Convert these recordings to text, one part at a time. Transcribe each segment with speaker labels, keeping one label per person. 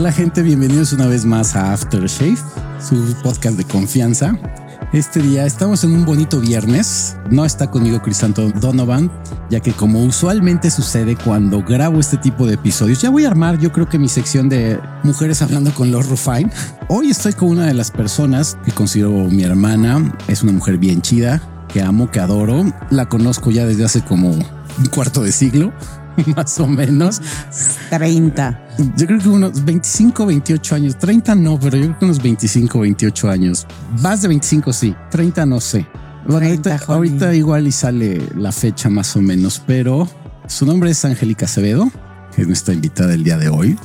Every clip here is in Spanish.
Speaker 1: Hola gente, bienvenidos una vez más a Aftershave, su podcast de confianza. Este día estamos en un bonito viernes. No está conmigo Crisanto Donovan, ya que como usualmente sucede cuando grabo este tipo de episodios, ya voy a armar yo creo que mi sección de mujeres hablando con los Rufine. Hoy estoy con una de las personas que considero mi hermana. Es una mujer bien chida, que amo, que adoro. La conozco ya desde hace como un cuarto de siglo. más o menos
Speaker 2: 30.
Speaker 1: Yo creo que unos 25, 28 años, 30 no, pero yo creo que unos 25, 28 años. Más de 25, sí, 30 no sé. Bueno, ahorita, ahorita, igual y sale la fecha más o menos, pero su nombre es Angélica Acevedo, que es nuestra invitada el día de hoy.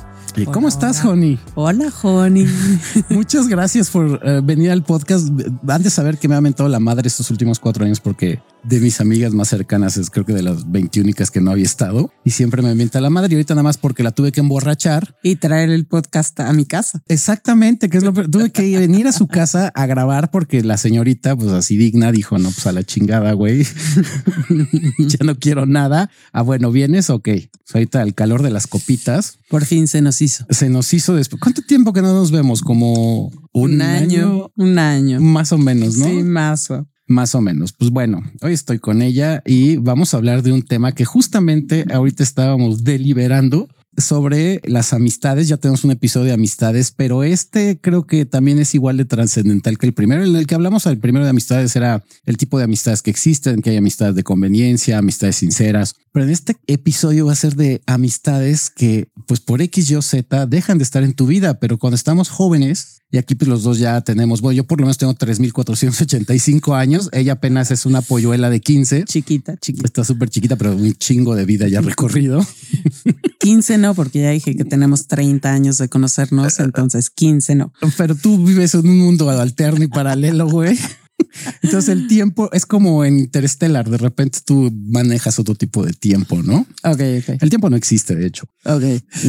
Speaker 1: ¿Cómo estás, Honey?
Speaker 2: Hola, Honey.
Speaker 1: Muchas gracias por eh, venir al podcast. Antes de saber que me ha mentado la madre estos últimos cuatro años porque de mis amigas más cercanas es creo que de las 20 únicas que no había estado y siempre me mienta la madre y ahorita nada más porque la tuve que emborrachar
Speaker 2: y traer el podcast a mi casa.
Speaker 1: Exactamente, que es lo tuve que venir a su casa a grabar porque la señorita pues así digna dijo no pues a la chingada güey ya no quiero nada. Ah bueno vienes ok. Pues, ahorita el calor de las copitas.
Speaker 2: Por fin se nos hizo.
Speaker 1: Se nos hizo después. ¿Cuánto tiempo que no nos vemos? Como
Speaker 2: un, año, un año,
Speaker 1: más o menos, ¿no?
Speaker 2: Sí, más.
Speaker 1: Más o menos. Pues bueno, hoy estoy con ella y vamos a hablar de un tema que justamente ahorita estábamos deliberando sobre las amistades. Ya tenemos un episodio de amistades, pero este creo que también es igual de trascendental que el primero. En el que hablamos al primero de amistades era el tipo de amistades que existen, que hay amistades de conveniencia, amistades sinceras. Pero en este episodio va a ser de amistades que, pues por X, Y o Z, dejan de estar en tu vida, pero cuando estamos jóvenes, y aquí pues los dos ya tenemos, bueno, yo por lo menos tengo 3.485 años, ella apenas es una polluela de 15.
Speaker 2: Chiquita, chiquita.
Speaker 1: Está súper chiquita, pero un chingo de vida ya recorrido.
Speaker 2: 15 no, porque ya dije que tenemos 30 años de conocernos, entonces 15 no.
Speaker 1: Pero tú vives en un mundo alterno y paralelo, güey. Entonces el tiempo es como en Interstellar. De repente tú manejas otro tipo de tiempo, ¿no?
Speaker 2: Ok, ok.
Speaker 1: El tiempo no existe, de hecho.
Speaker 2: Ok.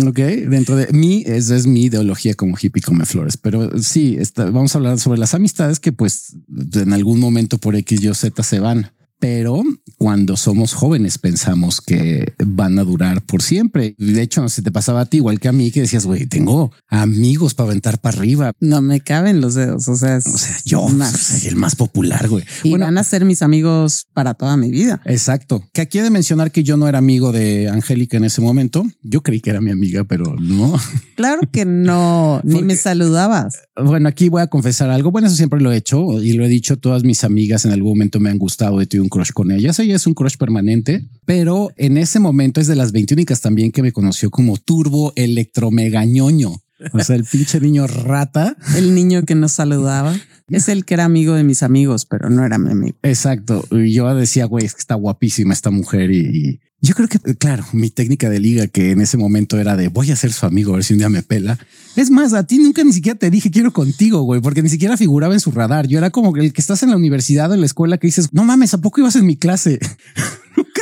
Speaker 1: Ok. Dentro de mí, esa es mi ideología como hippie come flores. Pero sí, vamos a hablar sobre las amistades que pues en algún momento por X, Y o Z se van pero cuando somos jóvenes pensamos que van a durar por siempre. De hecho, no se te pasaba a ti igual que a mí que decías, güey, tengo amigos para aventar para arriba.
Speaker 2: No me caben los dedos. O sea,
Speaker 1: o sea yo soy el más popular, güey.
Speaker 2: Y van a ser mis amigos para toda mi vida.
Speaker 1: Exacto. Que aquí he de mencionar que yo no era amigo de Angélica en ese momento. Yo creí que era mi amiga, pero no.
Speaker 2: Claro que no, ni me saludabas.
Speaker 1: Bueno, aquí voy a confesar algo. Bueno, eso siempre lo he hecho y lo he dicho. Todas mis amigas en algún momento me han gustado. He tenido un crush con ellas. Ella es un crush permanente, pero en ese momento es de las 20 únicas también que me conoció como turbo electromegañoño. O sea, el pinche niño rata.
Speaker 2: El niño que nos saludaba. Es el que era amigo de mis amigos, pero no era mi amigo.
Speaker 1: Exacto. Y yo decía, güey, es que está guapísima esta mujer y, yo creo que, claro, mi técnica de liga que en ese momento era de voy a ser su amigo, a ver si un día me pela. Es más, a ti nunca ni siquiera te dije quiero contigo, güey, porque ni siquiera figuraba en su radar. Yo era como el que estás en la universidad o en la escuela que dices, no mames, ¿a poco ibas en mi clase?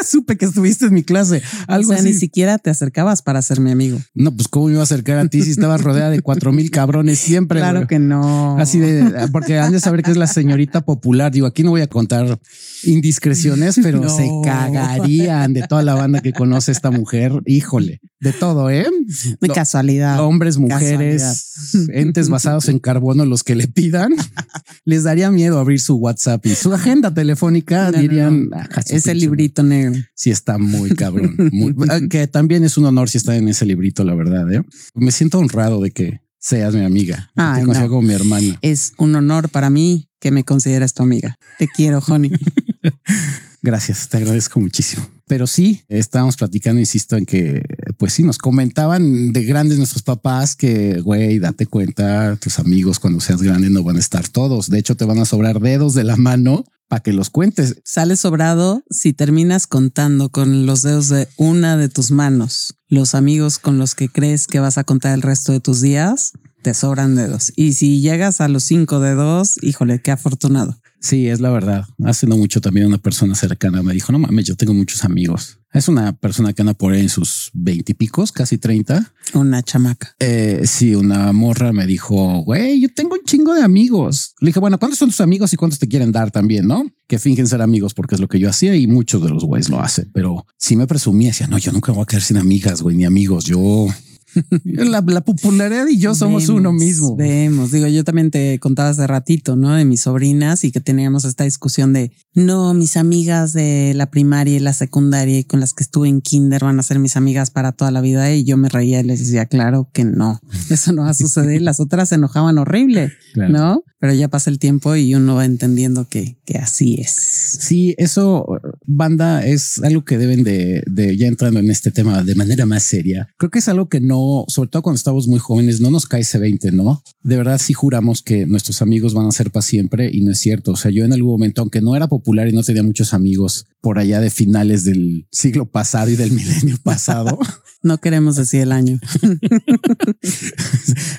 Speaker 1: supe que estuviste en mi clase.
Speaker 2: Algo o sea, ni siquiera te acercabas para ser mi amigo.
Speaker 1: No, pues cómo me iba a acercar a ti si estabas rodeada de cuatro mil cabrones siempre.
Speaker 2: Claro que no.
Speaker 1: Así de, porque han de saber que es la señorita popular. Digo, aquí no voy a contar indiscreciones, pero se cagarían de toda la banda que conoce esta mujer. Híjole, de todo, ¿eh?
Speaker 2: De casualidad.
Speaker 1: Hombres, mujeres, entes basados en carbono, los que le pidan, les daría miedo abrir su WhatsApp y su agenda telefónica. dirían,
Speaker 2: ah, ese librito negro.
Speaker 1: Sí, está muy cabrón. que también es un honor si está en ese librito, la verdad. ¿eh? Me siento honrado de que seas mi amiga.
Speaker 2: Ay,
Speaker 1: te considero como mi hermana.
Speaker 2: Es un honor para mí que me consideras tu amiga. Te quiero, Honey.
Speaker 1: Gracias, te agradezco muchísimo. Pero sí, estábamos platicando, insisto, en que, pues sí, nos comentaban de grandes nuestros papás que, güey, date cuenta, tus amigos cuando seas grande no van a estar todos. De hecho, te van a sobrar dedos de la mano para que los cuentes.
Speaker 2: Sale sobrado si terminas contando con los dedos de una de tus manos. Los amigos con los que crees que vas a contar el resto de tus días, te sobran dedos. Y si llegas a los cinco dedos, híjole, qué afortunado.
Speaker 1: Sí, es la verdad. Hace no mucho también una persona cercana me dijo, no mames, yo tengo muchos amigos. Es una persona que anda por ahí en sus veintipicos, casi treinta.
Speaker 2: Una chamaca.
Speaker 1: Eh, sí, una morra me dijo, güey, yo tengo un chingo de amigos. Le dije, bueno, ¿cuántos son tus amigos y cuántos te quieren dar también? No que fingen ser amigos porque es lo que yo hacía y muchos de los güeyes lo hacen. Pero si me presumía, decía, no, yo nunca voy a quedar sin amigas, güey, ni amigos. Yo La, la popularidad y yo somos
Speaker 2: Vemos,
Speaker 1: uno mismo.
Speaker 2: Vemos, digo, yo también te contaba hace ratito, ¿no? De mis sobrinas y que teníamos esta discusión de, no, mis amigas de la primaria y la secundaria y con las que estuve en kinder van a ser mis amigas para toda la vida. Y yo me reía y les decía, claro que no, eso no va a suceder. Las otras se enojaban horrible,
Speaker 1: Claro.
Speaker 2: ¿no? Pero ya pasa el tiempo y uno va entendiendo que, que así es.
Speaker 1: Sí, eso, banda, es algo que deben de, de, ya entrando en este tema de manera más seria. Creo que es algo que no, sobre todo cuando estamos muy jóvenes, no nos cae ese 20, ¿no? De verdad, sí juramos que nuestros amigos van a ser para siempre y no es cierto. O sea, yo en algún momento, aunque no era popular y no tenía muchos amigos por allá de finales del siglo pasado y del milenio pasado,
Speaker 2: No queremos decir el año.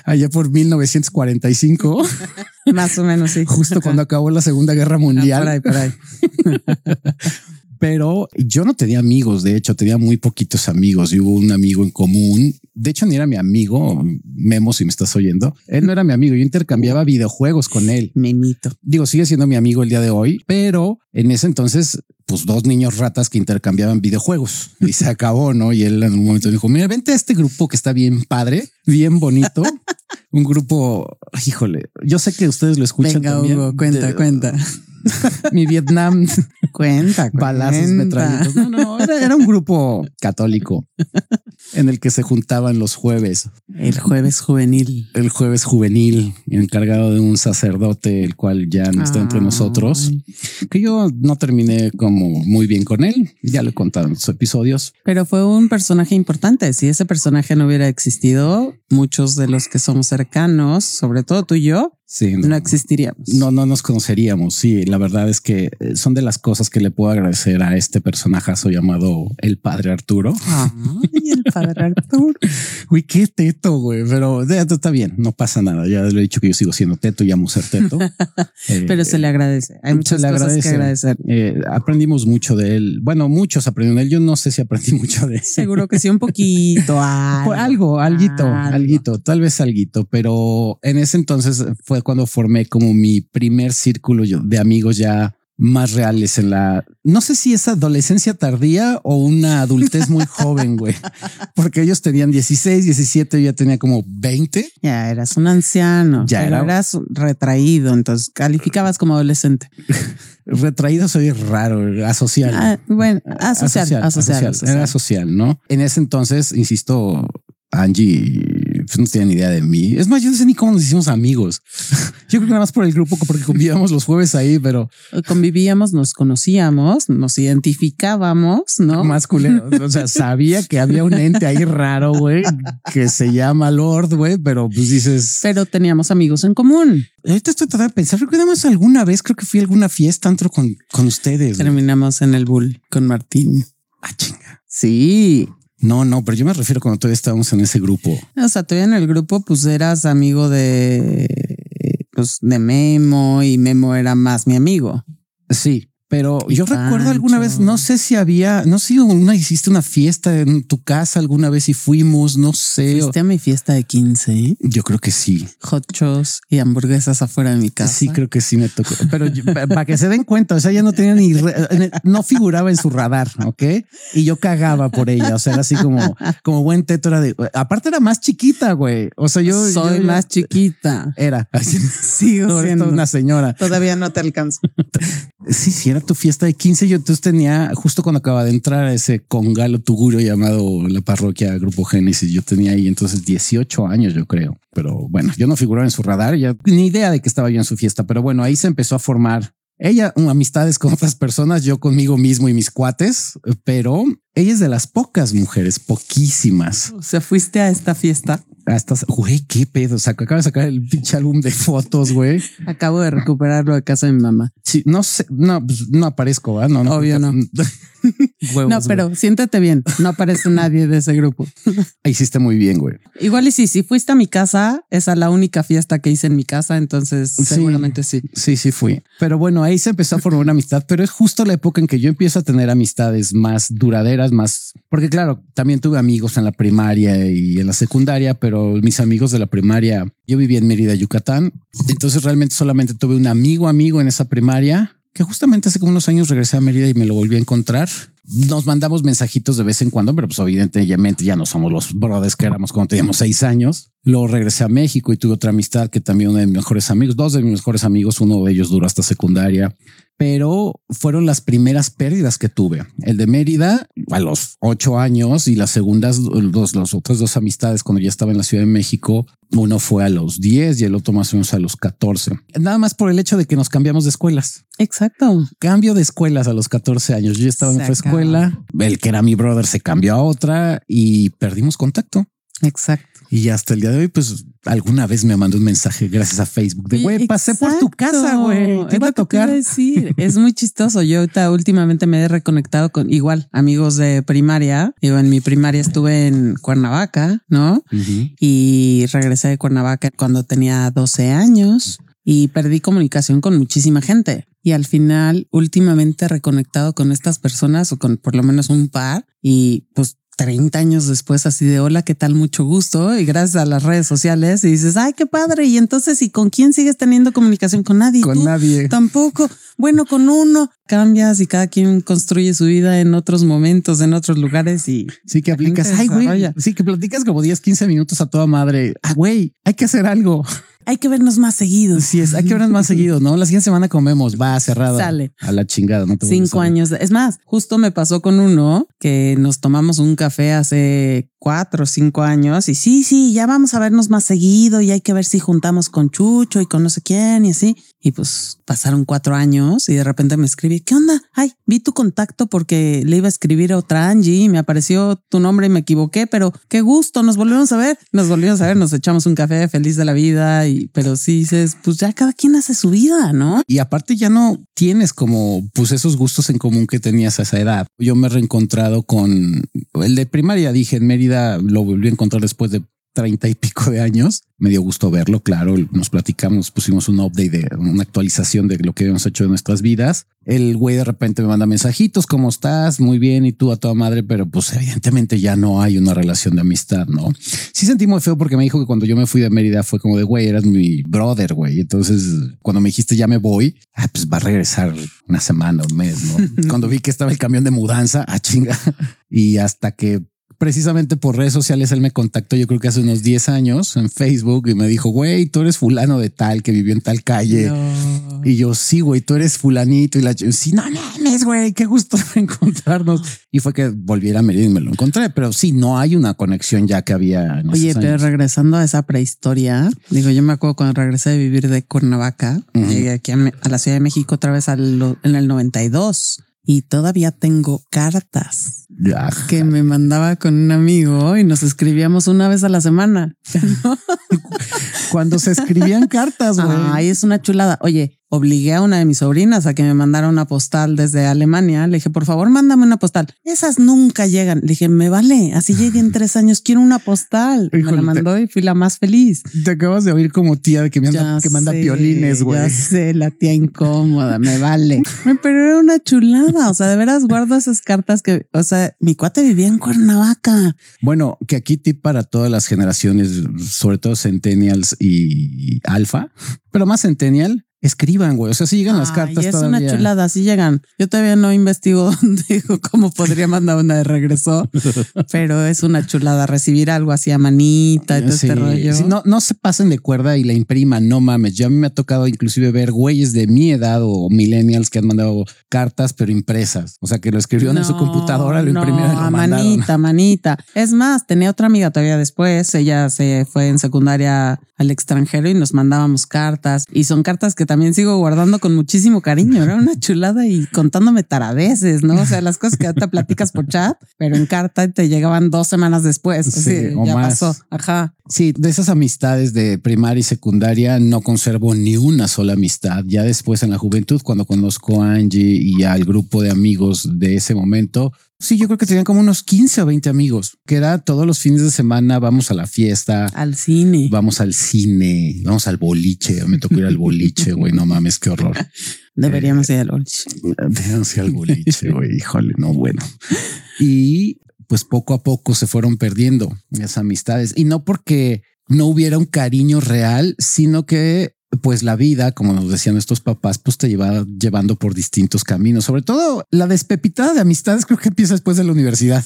Speaker 1: allá por 1945,
Speaker 2: Más o menos, sí.
Speaker 1: justo cuando acabó la Segunda Guerra
Speaker 2: Ah,
Speaker 1: Mundial.
Speaker 2: por ahí, por ahí.
Speaker 1: Pero yo no tenía amigos. De hecho, tenía muy poquitos amigos y hubo un amigo en común. De hecho, ni era mi amigo. Memo, si me estás oyendo, él no era mi amigo. Yo intercambiaba videojuegos con él.
Speaker 2: Memito.
Speaker 1: Digo, sigue siendo mi amigo el día de hoy, pero en ese entonces, pues dos niños ratas que intercambiaban videojuegos y se acabó, no? Y él en un momento dijo: Mira, vente a este grupo que está bien padre, bien bonito. Un grupo, híjole, yo sé que ustedes lo escuchan
Speaker 2: Venga,
Speaker 1: también.
Speaker 2: Hugo, cuenta,
Speaker 1: De-
Speaker 2: cuenta.
Speaker 1: Mi Vietnam
Speaker 2: Cuenta,
Speaker 1: balazos,
Speaker 2: cuenta.
Speaker 1: metralletas. No, no, era, era un grupo católico en el que se juntaban los jueves,
Speaker 2: El jueves juvenil.
Speaker 1: el jueves juvenil, encargado de un sacerdote, el cual ya no está entre
Speaker 2: Ay.
Speaker 1: nosotros, que yo no terminé como muy bien con él. Ya lo he contado en los episodios.
Speaker 2: Pero fue un personaje importante. Si ese personaje no hubiera existido, muchos de los que somos cercanos, sobre todo tú y yo,
Speaker 1: Sí,
Speaker 2: no, existiríamos.
Speaker 1: no, no nos conoceríamos. Sí, la verdad es que eh, son de las cosas que le puedo agradecer a este personajazo llamado el padre Arturo.
Speaker 2: Ay, el padre Arturo.
Speaker 1: Uy, qué teto, güey, pero eh, está bien, no pasa nada. Ya le he dicho que yo sigo siendo teto y amo ser teto. Eh,
Speaker 2: Pero se le agradece. Hay muchas
Speaker 1: le
Speaker 2: cosas
Speaker 1: agradece.
Speaker 2: que agradecer.
Speaker 1: eh, aprendimos mucho de él. Bueno, muchos aprendieron de él. Yo no sé si aprendí mucho de él.
Speaker 2: Seguro que sí, un poquito. Algo,
Speaker 1: algo, alguito,
Speaker 2: algo.
Speaker 1: alguito, tal vez alguito, pero en ese entonces fue cuando formé como mi primer círculo de amigos ya más reales en la, no sé si es adolescencia tardía o una adultez muy joven, güey, porque ellos tenían 16, 17, yo ya tenía como 20.
Speaker 2: Ya eras un anciano.
Speaker 1: Ya era-
Speaker 2: eras retraído. Entonces calificabas como adolescente.
Speaker 1: Retraído soy raro, asocial.
Speaker 2: Ah, bueno, asocial, asocial, asocial.
Speaker 1: Era social, ¿no? En ese entonces, insisto, Angie pues, no tenía ni idea de mí. Es más, yo no sé ni cómo nos hicimos amigos. Yo creo que nada más por el grupo, porque convivíamos los jueves ahí, pero
Speaker 2: Convivíamos, nos conocíamos, nos identificábamos, ¿no?
Speaker 1: más culero. O sea, sabía que había un ente ahí raro, güey, que se llama Lord, güey, pero pues dices,
Speaker 2: Pero teníamos amigos en común.
Speaker 1: ahorita estoy tratando de pensar, más alguna vez, creo que fui a alguna fiesta antro con, con ustedes.
Speaker 2: Terminamos en el Bull con Martín.
Speaker 1: Ah, chinga.
Speaker 2: Sí.
Speaker 1: No, no, pero yo me refiero cuando todavía estábamos en ese grupo.
Speaker 2: O sea, todavía en el grupo, pues eras amigo de, pues, de Memo y Memo era más mi amigo.
Speaker 1: Sí, pero
Speaker 2: Y
Speaker 1: yo recuerdo alguna vez, no sé si había, no sé si una hiciste una fiesta en tu casa alguna vez y fuimos, no sé. o-
Speaker 2: Fuiste a mi fiesta de 15,
Speaker 1: Yo creo que sí.
Speaker 2: hot shows y hamburguesas afuera de mi casa.
Speaker 1: Sí, creo que sí me tocó. Pero para que se den cuenta, o sea, ella no tenía ni, re- no figuraba en su radar, ¿ok? Y yo cagaba por ella, o sea, era así como, como buen teto, era de, aparte era más chiquita, güey. O sea, yo
Speaker 2: soy
Speaker 1: yo-
Speaker 2: más chiquita.
Speaker 1: Era,
Speaker 2: Sigo
Speaker 1: no,
Speaker 2: siendo.
Speaker 1: una señora.
Speaker 2: Todavía no te alcanzo.
Speaker 1: Sí, sí, tu fiesta de 15. Yo entonces tenía, justo cuando acaba de entrar ese congalo tugurio llamado la parroquia Grupo Génesis, yo tenía ahí entonces 18 años, yo creo. Pero bueno, yo no figuraba en su radar, ya ni idea de que estaba yo en su fiesta. Pero bueno, ahí se empezó a formar ella um, amistades con otras personas, yo conmigo mismo y mis cuates, pero ella es de las pocas mujeres, poquísimas.
Speaker 2: O sea, fuiste a esta fiesta.
Speaker 1: Hasta, güey, qué pedo. O sea, acaba de sacar el pinche álbum de fotos, güey.
Speaker 2: Acabo de recuperarlo de casa de mi mamá.
Speaker 1: Sí, no sé, no, pues no aparezco, ¿verdad? No, no,
Speaker 2: Obvio no.
Speaker 1: Huevos,
Speaker 2: no,
Speaker 1: güey.
Speaker 2: pero siéntete bien. No aparece nadie de ese grupo.
Speaker 1: hiciste muy bien, güey.
Speaker 2: Igual y sí, si fuiste a mi casa, esa es la única fiesta que hice en mi casa, entonces
Speaker 1: Sí.
Speaker 2: seguramente sí.
Speaker 1: Sí, sí fui. Pero bueno, ahí se empezó a formar una amistad, pero es justo la época en que yo empiezo a tener amistades más duraderas, más, porque claro, también tuve amigos en la primaria y en la secundaria, pero mis amigos de la primaria, yo vivía en Mérida, Yucatán, entonces realmente solamente tuve un amigo amigo en esa primaria que justamente hace como unos años regresé a Mérida y me lo volví a encontrar. Nos mandamos mensajitos de vez en cuando, pero pues evidentemente ya no somos los brothers que éramos cuando teníamos seis años. Luego regresé a México y tuve otra amistad que también uno de mis mejores amigos, dos de mis mejores amigos, uno de ellos duró hasta secundaria pero fueron las primeras pérdidas que tuve. El de Mérida a los ocho años y las segundas, dos, las otras dos amistades cuando ya estaba en la Ciudad de México, uno fue a los 10 y el otro más o menos a los 14. Nada más por el hecho de que nos cambiamos de escuelas.
Speaker 2: Exacto.
Speaker 1: Cambio de escuelas a los 14 años. Yo estaba en otra escuela, el que era mi brother se cambió a otra y perdimos contacto.
Speaker 2: Exacto.
Speaker 1: Y hasta el día de hoy, pues alguna vez me mandó un mensaje gracias a Facebook de güey, pasé por tu casa, güey. ¿Qué va a tocar?
Speaker 2: Decir. es muy chistoso. Yo ahorita últimamente me he reconectado con igual amigos de primaria. Yo en mi primaria estuve en Cuernavaca, ¿no? Y regresé de Cuernavaca cuando tenía 12 años y perdí comunicación con muchísima gente. Y al final, últimamente he reconectado con estas personas o con por lo menos un par y pues 30 años después, así de hola, ¿qué tal? Mucho gusto. Y gracias a las redes sociales y dices, ay, qué padre. Y entonces, ¿y con quién sigues teniendo comunicación? Con nadie.
Speaker 1: Con nadie.
Speaker 2: Tampoco. Bueno, con uno cambias y cada quien construye su vida en otros momentos, en otros lugares y
Speaker 1: sí que aplicas. Ay, güey. Sí que platicas como 10, 15 minutos a toda madre. Ah, güey, hay que hacer algo
Speaker 2: hay que vernos más seguido.
Speaker 1: Sí, es, hay que vernos más seguido, ¿no? La siguiente semana comemos, va cerrado. Sale. A la chingada, no
Speaker 2: Cinco años. Es más, justo me pasó con uno que nos tomamos un café hace cuatro o cinco años y sí, sí, ya vamos a vernos más seguido y hay que ver si juntamos con Chucho y con no sé quién y así. Y pues pasaron cuatro años y de repente me escribí, ¿qué onda? Ay, vi tu contacto porque le iba a escribir a otra Angie y me apareció tu nombre y me equivoqué, pero qué gusto, nos volvimos a ver, nos volvimos a ver, nos echamos un café feliz de la vida y pero sí dices, pues ya cada quien hace su vida, ¿no?
Speaker 1: Y aparte ya no tienes como pues esos gustos en común que tenías a esa edad. Yo me he reencontrado con el de primaria, dije en Mérida, lo volví a encontrar después de treinta y pico de años. Me dio gusto verlo, claro. Nos platicamos, pusimos un update de una actualización de lo que hemos hecho en nuestras vidas. El güey de repente me manda mensajitos, ¿cómo estás? Muy bien, y tú a toda madre, pero pues evidentemente ya no hay una relación de amistad, ¿no? Sí sentí muy feo porque me dijo que cuando yo me fui de Mérida fue como de, güey, eras mi brother, güey. Entonces, cuando me dijiste ya me voy, ah, pues va a regresar una semana, un mes, ¿no? cuando vi que estaba el camión de mudanza, a ah, chinga. Y hasta que precisamente por redes sociales él me contactó, yo creo que hace unos 10 años en Facebook y me dijo, güey, tú eres fulano de tal que vivió en tal calle. Y yo, sí, güey, tú eres fulanito. Y la sí, no mames, güey, qué gusto encontrarnos. Y fue que volviera a Mérida y me lo encontré, pero sí, no hay una conexión ya que había.
Speaker 2: Oye, pero regresando a esa prehistoria, digo, yo me acuerdo cuando regresé de vivir de Cuernavaca, llegué aquí a, la Ciudad de México otra vez en el 92 y todavía tengo cartas que me mandaba con un amigo y nos escribíamos una vez a la semana.
Speaker 1: Cuando se escribían cartas, güey.
Speaker 2: Ay, es una chulada. Oye, obligué a una de mis sobrinas a que me mandara una postal desde Alemania. Le dije, por favor, mándame una postal. Esas nunca llegan. Le dije, me vale, así lleguen tres años, quiero una postal. me la mandó y fui la más feliz.
Speaker 1: Te acabas de oír como tía que, me anda, que manda piolines, güey.
Speaker 2: Ya sé, la tía incómoda, me vale. Pero era una chulada. O sea, de veras guardo esas cartas que, o sea, mi cuate vivía en Cuernavaca.
Speaker 1: Bueno, que aquí tip para todas las generaciones, sobre todo centennials y alfa, pero más centennial, escriban, güey. O sea, si llegan las cartas.
Speaker 2: es una chulada, si llegan. Yo todavía no investigo dónde cómo podría mandar una de regreso, pero es una chulada recibir algo así a manita y todo este rollo.
Speaker 1: no, no se pasen de cuerda y la impriman, no mames. Ya a mí me ha tocado inclusive ver güeyes de mi edad o millennials que han mandado cartas, pero impresas. O sea, que lo escribieron en su computadora, lo imprimieron. a
Speaker 2: manita, manita. Es más, tenía otra amiga todavía después. Ella se fue en secundaria al extranjero y nos mandábamos cartas y son cartas que también sigo guardando con muchísimo cariño. Era una chulada y contándome taradeces, ¿no? O sea, las cosas que te platicas por chat, pero en carta te llegaban dos semanas después. Sí, ya pasó. Ajá.
Speaker 1: Sí, de esas amistades de primaria y secundaria no conservo ni una sola amistad. Ya después en la juventud, cuando conozco a Angie y al grupo de amigos de ese momento, Sí, yo creo que tenían como unos 15 o 20 amigos, que era todos los fines de semana, vamos a la fiesta.
Speaker 2: Al cine.
Speaker 1: Vamos al cine, vamos al boliche. Me tocó ir al boliche, güey, no mames, qué horror.
Speaker 2: Deberíamos ir al boliche.
Speaker 1: Deberíamos ir al boliche, güey, híjole, no, bueno. Y pues poco a poco se fueron perdiendo esas amistades. Y no porque no hubiera un cariño real, sino que pues la vida, como nos decían nuestros papás, pues te lleva llevando por distintos caminos. Sobre todo la despepitada de amistades creo que empieza después de la universidad.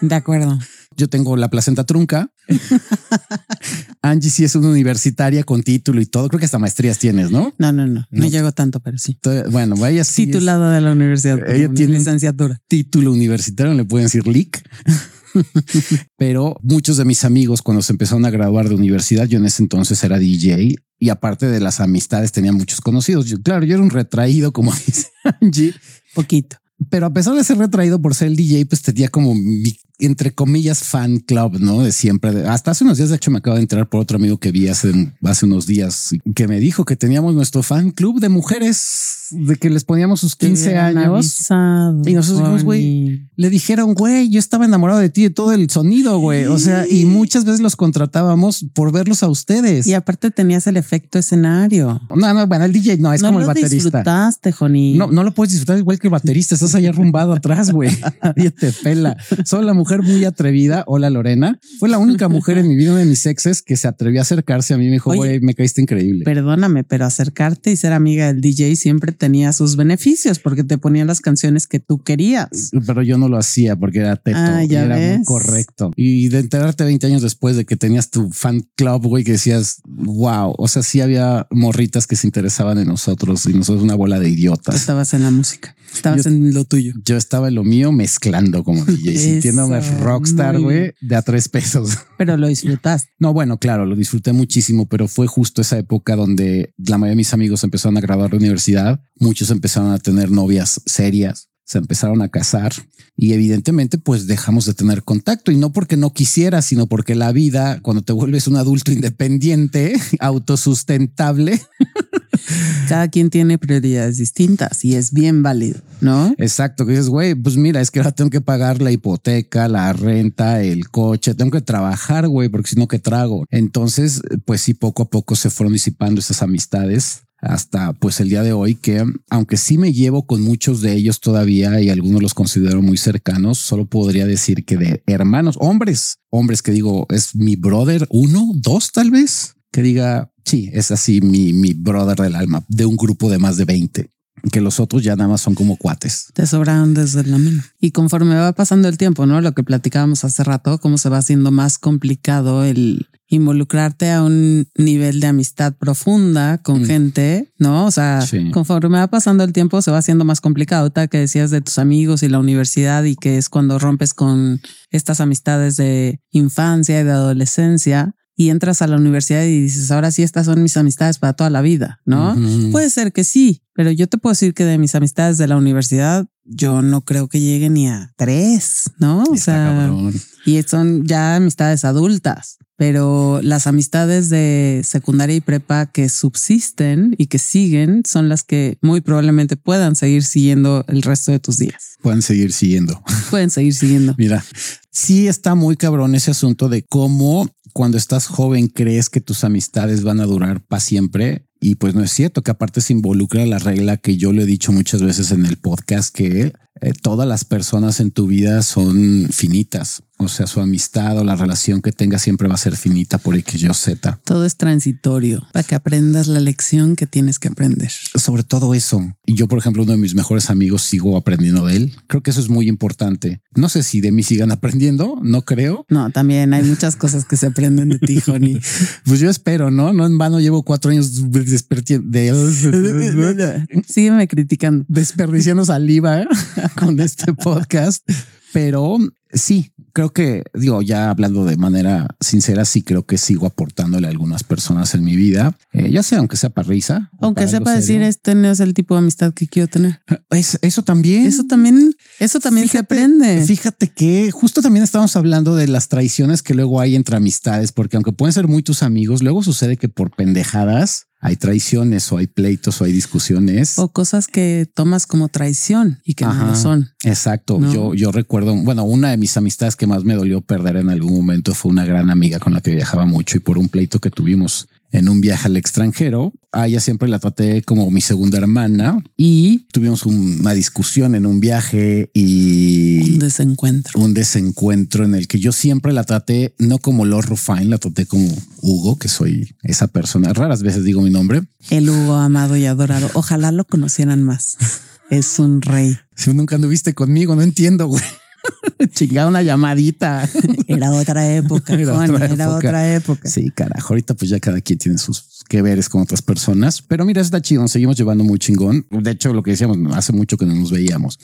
Speaker 2: De acuerdo.
Speaker 1: Yo tengo la placenta trunca. Angie sí es una universitaria con título y todo. Creo que hasta maestrías tienes, ¿no?
Speaker 2: No, no, no. No,
Speaker 1: No.
Speaker 2: llego tanto, pero sí.
Speaker 1: Bueno, ella sí es
Speaker 2: Titulada de la universidad.
Speaker 1: Ella tiene-
Speaker 2: licenciatura.
Speaker 1: título universitario, le pueden decir LIC. Pero muchos de mis amigos cuando se empezaron a graduar de universidad, yo en ese entonces era DJ y aparte de las amistades tenía muchos conocidos. Yo, claro, yo era un retraído, como dice Angie,
Speaker 2: Poquito.
Speaker 1: Pero a pesar de ser retraído por ser el DJ, pues tenía como mi, entre comillas, fan club, ¿no? De siempre. Hasta hace unos días, de hecho, me acabo de enterar por otro amigo que vi hace, hace unos días que me dijo que teníamos nuestro fan club de mujeres, de que les poníamos sus 15
Speaker 2: Te hubieran
Speaker 1: años.
Speaker 2: avisado,
Speaker 1: Y nosotros güey. Le dijeron, güey, yo estaba enamorado de ti, de todo el sonido, güey. O sea, y muchas veces los contratábamos por verlos a ustedes.
Speaker 2: Y aparte tenías el efecto escenario.
Speaker 1: No, no, bueno, el DJ no, es
Speaker 2: no
Speaker 1: como el
Speaker 2: lo
Speaker 1: baterista.
Speaker 2: disfrutaste, Joni.
Speaker 1: No, no lo puedes disfrutar igual que el baterista. Estás allá rumbado atrás, güey. Nadie te pela. Soy la mujer muy atrevida. Hola, Lorena. Fue la única mujer en mi vida, de mis exes, que se atrevió a acercarse a mí me dijo,
Speaker 2: Oye,
Speaker 1: güey, me caíste increíble.
Speaker 2: Perdóname, pero acercarte y ser amiga del DJ siempre tenía sus beneficios porque te ponían las canciones que tú querías.
Speaker 1: Pero yo no lo hacía porque era teto
Speaker 2: Ah,
Speaker 1: y era muy correcto. Y de enterarte 20 años después de que tenías tu fan club, güey, que decías, wow, o sea, sí había morritas que se interesaban en nosotros y nosotros una bola de
Speaker 2: Tú
Speaker 1: idiotas.
Speaker 2: estabas en la música, estabas
Speaker 1: Yo-
Speaker 2: en lo tuyo.
Speaker 1: Yo estaba en lo mío mezclando como DJ, sintiéndome rockstar, güey, de a tres pesos.
Speaker 2: Pero lo disfrutaste.
Speaker 1: No, bueno, claro, lo disfruté muchísimo, pero fue justo esa época donde la mayoría de mis amigos empezaron a graduar de universidad, muchos empezaron a tener novias serias, se empezaron a casar y evidentemente pues dejamos de tener contacto y no porque no quisiera, sino porque la vida, cuando te vuelves un adulto independiente, autosustentable,
Speaker 2: Cada quien tiene prioridades distintas y es bien válido, ¿no?
Speaker 1: exacto, que dices, güey, pues mira, es que ahora tengo que pagar la hipoteca, la renta, el coche, tengo que trabajar, güey, porque si no, ¿qué trago? Entonces, pues sí, poco a poco se fueron disipando esas amistades hasta pues el día de hoy que aunque sí me llevo con muchos de ellos todavía y algunos los considero muy cercanos, solo podría decir que de hermanos, hombres, hombres que digo es mi brother uno, dos tal vez, que diga sí, es así mi, mi brother del alma de un grupo de más de 20, que los otros ya nada más son como cuates.
Speaker 2: Te sobraron desde la mano. Y conforme va pasando el tiempo, ¿no? Lo que platicábamos hace rato, cómo se va haciendo más complicado el involucrarte a un nivel de amistad profunda con
Speaker 1: Mm.
Speaker 2: gente, ¿no? O sea,
Speaker 1: Sí.
Speaker 2: conforme va pasando el tiempo se va haciendo más complicado. Ahorita que decías de tus amigos y la universidad y que es cuando rompes con estas amistades de infancia y de adolescencia y entras a la universidad y dices, ahora sí, estas son mis amistades para toda la vida, ¿no? Puede ser que sí, pero yo te puedo decir que de mis amistades de la universidad, yo no creo que llegue ni a tres, ¿no? O sea,
Speaker 1: cabrón.
Speaker 2: y son ya amistades adultas, pero las amistades de secundaria y prepa que subsisten y que siguen son las que muy probablemente puedan seguir siguiendo el resto de tus días.
Speaker 1: Pueden seguir siguiendo.
Speaker 2: Pueden seguir siguiendo.
Speaker 1: Mira, sí está muy cabrón ese asunto de cómo cuando estás joven crees que tus amistades van a durar para siempre. Y pues no es cierto que aparte se involucra la regla que yo le he dicho muchas veces en el podcast que eh, todas las personas en tu vida son finitas. O sea, su amistad o la relación que tengas siempre va a ser finita por X, Y, Z.
Speaker 2: Todo es transitorio para que aprendas la lección que tienes que aprender.
Speaker 1: Sobre todo eso. Y yo, por ejemplo, uno de mis mejores amigos sigo aprendiendo de él. Creo que eso es muy importante. No sé si de mí sigan aprendiendo, no creo.
Speaker 2: No, también hay muchas cosas que se aprenden de ti, Joni.
Speaker 1: Pues yo espero, ¿no? No en vano llevo cuatro años desperti- de
Speaker 2: Sígueme criticando.
Speaker 1: desperdiciando saliva con este podcast, pero sí, creo que digo, ya hablando de manera sincera, sí creo que sigo aportándole a algunas personas en mi vida, eh, ya sea aunque sea para risa,
Speaker 2: Aunque
Speaker 1: para
Speaker 2: sepa decir, este no es el tipo de amistad que quiero tener.
Speaker 1: Es- eso también.
Speaker 2: Eso también, eso también se aprende.
Speaker 1: Fíjate que justo también estamos hablando de las traiciones que luego hay entre amistades, porque aunque pueden ser muy tus amigos, luego sucede que por pendejadas hay traiciones o hay pleitos o hay discusiones.
Speaker 2: O cosas que tomas como traición y que no lo son.
Speaker 1: Exacto.
Speaker 2: ¿no?
Speaker 1: Yo, yo recuerdo, bueno, una de mis amistades que más me dolió perder en algún momento fue una gran amiga con la que viajaba mucho y por un pleito que tuvimos en un viaje al extranjero. A ella siempre la traté como mi segunda hermana y tuvimos una discusión en un viaje y
Speaker 2: un desencuentro,
Speaker 1: un desencuentro en el que yo siempre la traté no como Lord Rufine, la traté como Hugo, que soy esa persona. Raras veces digo mi nombre.
Speaker 2: El Hugo amado y adorado. Ojalá lo conocieran más. Es un rey.
Speaker 1: Si nunca anduviste conmigo, no entiendo, güey.
Speaker 2: Chingada una llamadita. Era otra época. Era, otra, época.
Speaker 1: Sí, carajo. Ahorita pues ya cada quien tiene sus que veres con otras personas. Pero mira, está chido. Nos seguimos llevando muy chingón. De hecho, lo que decíamos, hace mucho que no nos veíamos.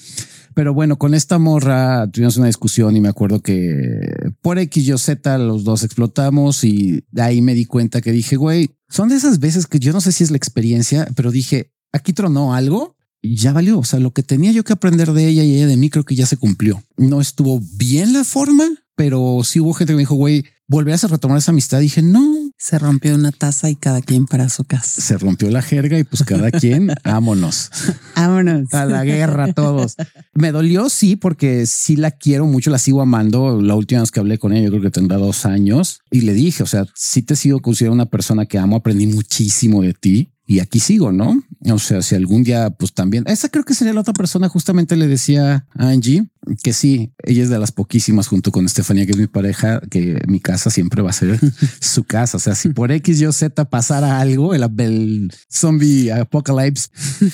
Speaker 1: Pero bueno, con esta morra tuvimos una discusión y me acuerdo que por X, Y, Z los dos explotamos y de ahí me di cuenta que dije, güey, son de esas veces que yo no sé si es la experiencia, pero dije, aquí tronó algo ya valió. O sea, lo que tenía yo que aprender de ella y ella de mí creo que ya se cumplió. No estuvo bien la forma, pero sí hubo gente que me dijo, güey, volverás a retomar esa amistad. dije, no.
Speaker 2: Se rompió una taza y cada quien para su casa.
Speaker 1: Se rompió la jerga y pues cada quien, vámonos.
Speaker 2: Vámonos.
Speaker 1: A la guerra todos. Me dolió, sí, porque sí la quiero mucho, la sigo amando. La última vez que hablé con ella, yo creo que tendrá dos años y le dije, o sea, sí te sigo considerando una persona que amo, aprendí muchísimo de ti y aquí sigo, ¿no? O sea, si algún día, pues también, esa creo que sería la otra persona, justamente le decía a Angie que sí, ella es de las poquísimas junto con Estefanía, que es mi pareja, que mi casa siempre va a ser su casa. O sea, si por X, Y Z pasara algo, el, el zombie apocalypse,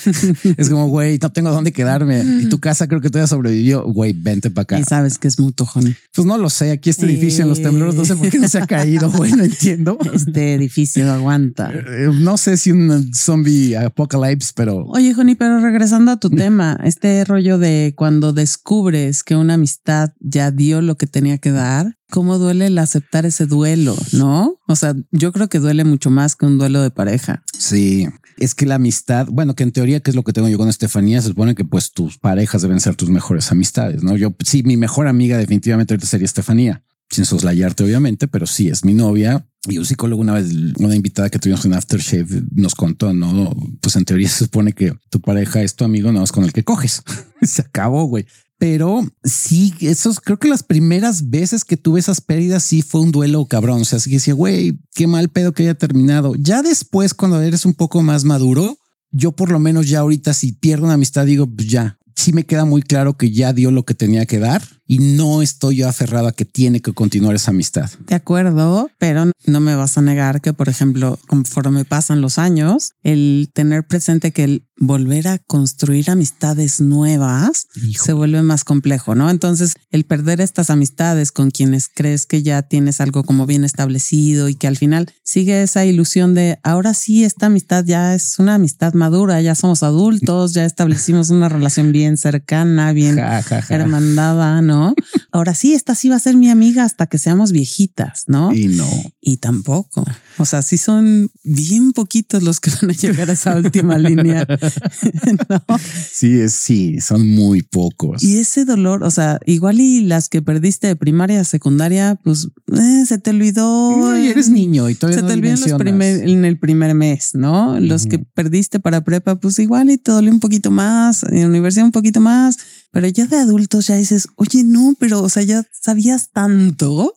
Speaker 1: es como, güey, no tengo dónde quedarme. Y tu casa creo que todavía sobrevivió. Güey, vente para acá.
Speaker 2: Y sabes que es muy tojón.
Speaker 1: Pues no lo sé. Aquí este edificio en los temblores, no sé por qué no se ha caído. Güey, no entiendo.
Speaker 2: Este edificio aguanta.
Speaker 1: Eh, no sé si un zombie apocalypse, pero.
Speaker 2: Oye, Joni, pero regresando a tu tema, este rollo de cuando descubre que una amistad ya dio lo que tenía que dar, cómo duele el aceptar ese duelo, ¿no? O sea, yo creo que duele mucho más que un duelo de pareja.
Speaker 1: Sí, es que la amistad, bueno, que en teoría, que es lo que tengo yo con Estefanía, se supone que pues tus parejas deben ser tus mejores amistades, ¿no? Yo, sí, mi mejor amiga definitivamente ahorita sería Estefanía, sin soslayarte obviamente, pero sí, es mi novia. Y un psicólogo una vez, una invitada que tuvimos en Aftershave nos contó, ¿no? Pues en teoría se supone que tu pareja es tu amigo, no es con el que coges. se acabó, güey pero sí, esos creo que las primeras veces que tuve esas pérdidas sí fue un duelo cabrón. O sea, así que decía, güey, qué mal pedo que haya terminado. Ya después, cuando eres un poco más maduro, yo por lo menos ya ahorita si pierdo una amistad, digo, pues ya, sí me queda muy claro que ya dio lo que tenía que dar y no estoy yo aferrado a que tiene que continuar esa amistad.
Speaker 2: De acuerdo, pero no me vas a negar que, por ejemplo, conforme pasan los años, el tener presente que el volver a construir amistades nuevas se vuelve más complejo, ¿no? Entonces, el perder estas amistades con quienes crees que ya tienes algo como bien establecido y que al final sigue esa ilusión de ahora sí, esta amistad ya es una amistad madura, ya somos adultos, ya establecimos una relación bien cercana, bien hermandada, ¿no? Ahora sí, esta sí va a ser mi amiga hasta que seamos viejitas, ¿no?
Speaker 1: Y no.
Speaker 2: Y tampoco. O sea, sí son bien poquitos los que van a llegar a esa última línea. ¿No?
Speaker 1: Sí, es, sí, son muy pocos.
Speaker 2: Y ese dolor, o sea, igual y las que perdiste de primaria, secundaria, pues eh, se te olvidó.
Speaker 1: No, y eres niño y todavía
Speaker 2: se te olvidó en, el primer mes, ¿no? Los que perdiste para prepa, pues igual y te dolió un poquito más, en universidad un poquito más pero ya de adultos ya dices, oye, no, pero o sea, ya sabías tanto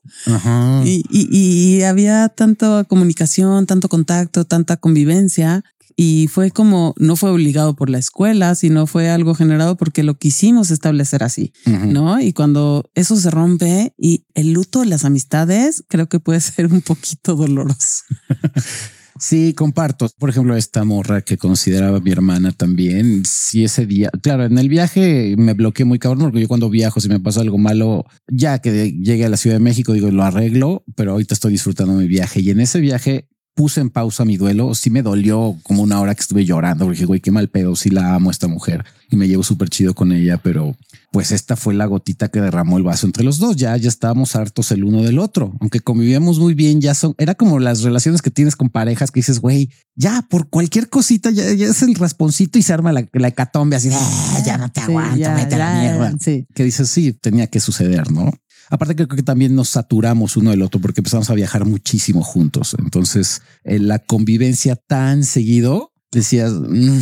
Speaker 2: Y, y, había tanta comunicación, tanto contacto, tanta convivencia. Y fue como, no fue obligado por la escuela, sino fue algo generado porque lo quisimos establecer así, ¿no? Y cuando eso se rompe y el luto de las amistades, creo que puede ser un poquito doloroso.
Speaker 1: Sí, comparto. Por ejemplo, esta morra que consideraba mi hermana también. Si ese día, claro, en el viaje me bloqueé muy cabrón porque yo cuando viajo, si me pasa algo malo, ya que llegue a la Ciudad de México, digo, lo arreglo, pero ahorita estoy disfrutando mi viaje y en ese viaje puse en pausa mi duelo. Sí me dolió como una hora que estuve llorando porque dije, güey, qué mal pedo. Sí la amo a esta mujer y me llevo súper chido con ella, pero pues esta fue la gotita que derramó el vaso entre los dos. Ya, ya estábamos hartos el uno del otro, aunque convivíamos muy bien. Ya son, era como las relaciones que tienes con parejas que dices, güey, ya por cualquier cosita ya, es el rasponcito y se arma la, la hecatombe así. Ah, ya no te aguanto, vete a la mierda. Sí. Que dices, sí, tenía que suceder, no? Aparte creo que también nos saturamos uno del otro porque empezamos a viajar muchísimo juntos. Entonces, la convivencia tan seguido decías, mm,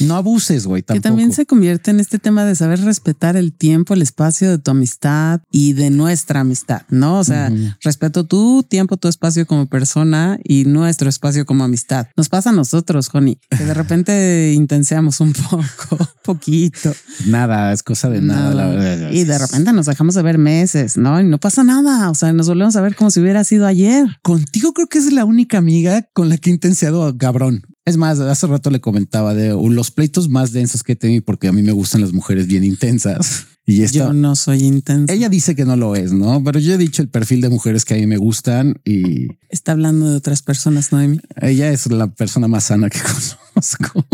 Speaker 1: No abuses, güey.
Speaker 2: Que también se convierte en este tema de saber respetar el tiempo, el espacio de tu amistad y de nuestra amistad, ¿no? O sea, respeto tu tiempo, tu espacio como persona y nuestro espacio como amistad. Nos pasa a nosotros, Joni, que de repente intenseamos un poco, poquito.
Speaker 1: Nada, es cosa de nada, la verdad.
Speaker 2: Y de repente nos dejamos de ver meses, ¿no? Y no pasa nada. O sea, nos volvemos a ver como si hubiera sido ayer.
Speaker 1: Contigo creo que es la única amiga con la que he intenseado cabrón. Es más, hace rato le comentaba de los pleitos más densos que he tenido porque a mí me gustan las mujeres bien intensas. Y esta,
Speaker 2: yo no soy intensa.
Speaker 1: Ella dice que no lo es, ¿no? Pero yo he dicho el perfil de mujeres que a mí me gustan y...
Speaker 2: Está hablando de otras personas, Noemi.
Speaker 1: Ella es la persona más sana que conozco.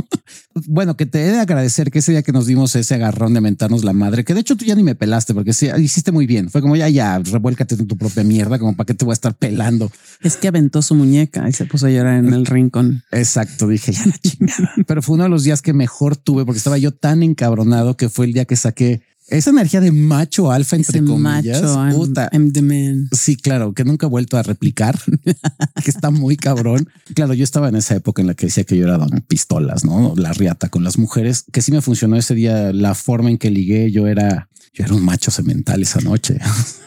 Speaker 1: bueno, que te he de agradecer que ese día que nos dimos ese agarrón de mentarnos la madre, que de hecho tú ya ni me pelaste porque sí, hiciste muy bien. Fue como ya, ya, revuélcate en tu propia mierda, como para qué te voy a estar pelando.
Speaker 2: Es que aventó su muñeca y se puso a llorar en el rincón.
Speaker 1: Exacto, dije ya la chingada. Pero fue uno de los días que mejor tuve porque estaba yo tan encabronado que fue el día que saqué esa energía de macho alfa, entre Ese comillas.
Speaker 2: Macho, puta. I'm, the man.
Speaker 1: Sí, claro, que nunca he vuelto a replicar, que está muy cabrón. Claro, yo estaba en esa época en la que decía que yo era don pistolas, ¿no? La riata con las mujeres, que sí me funcionó ese día. La forma en que ligué, yo era, yo era un macho semental esa noche.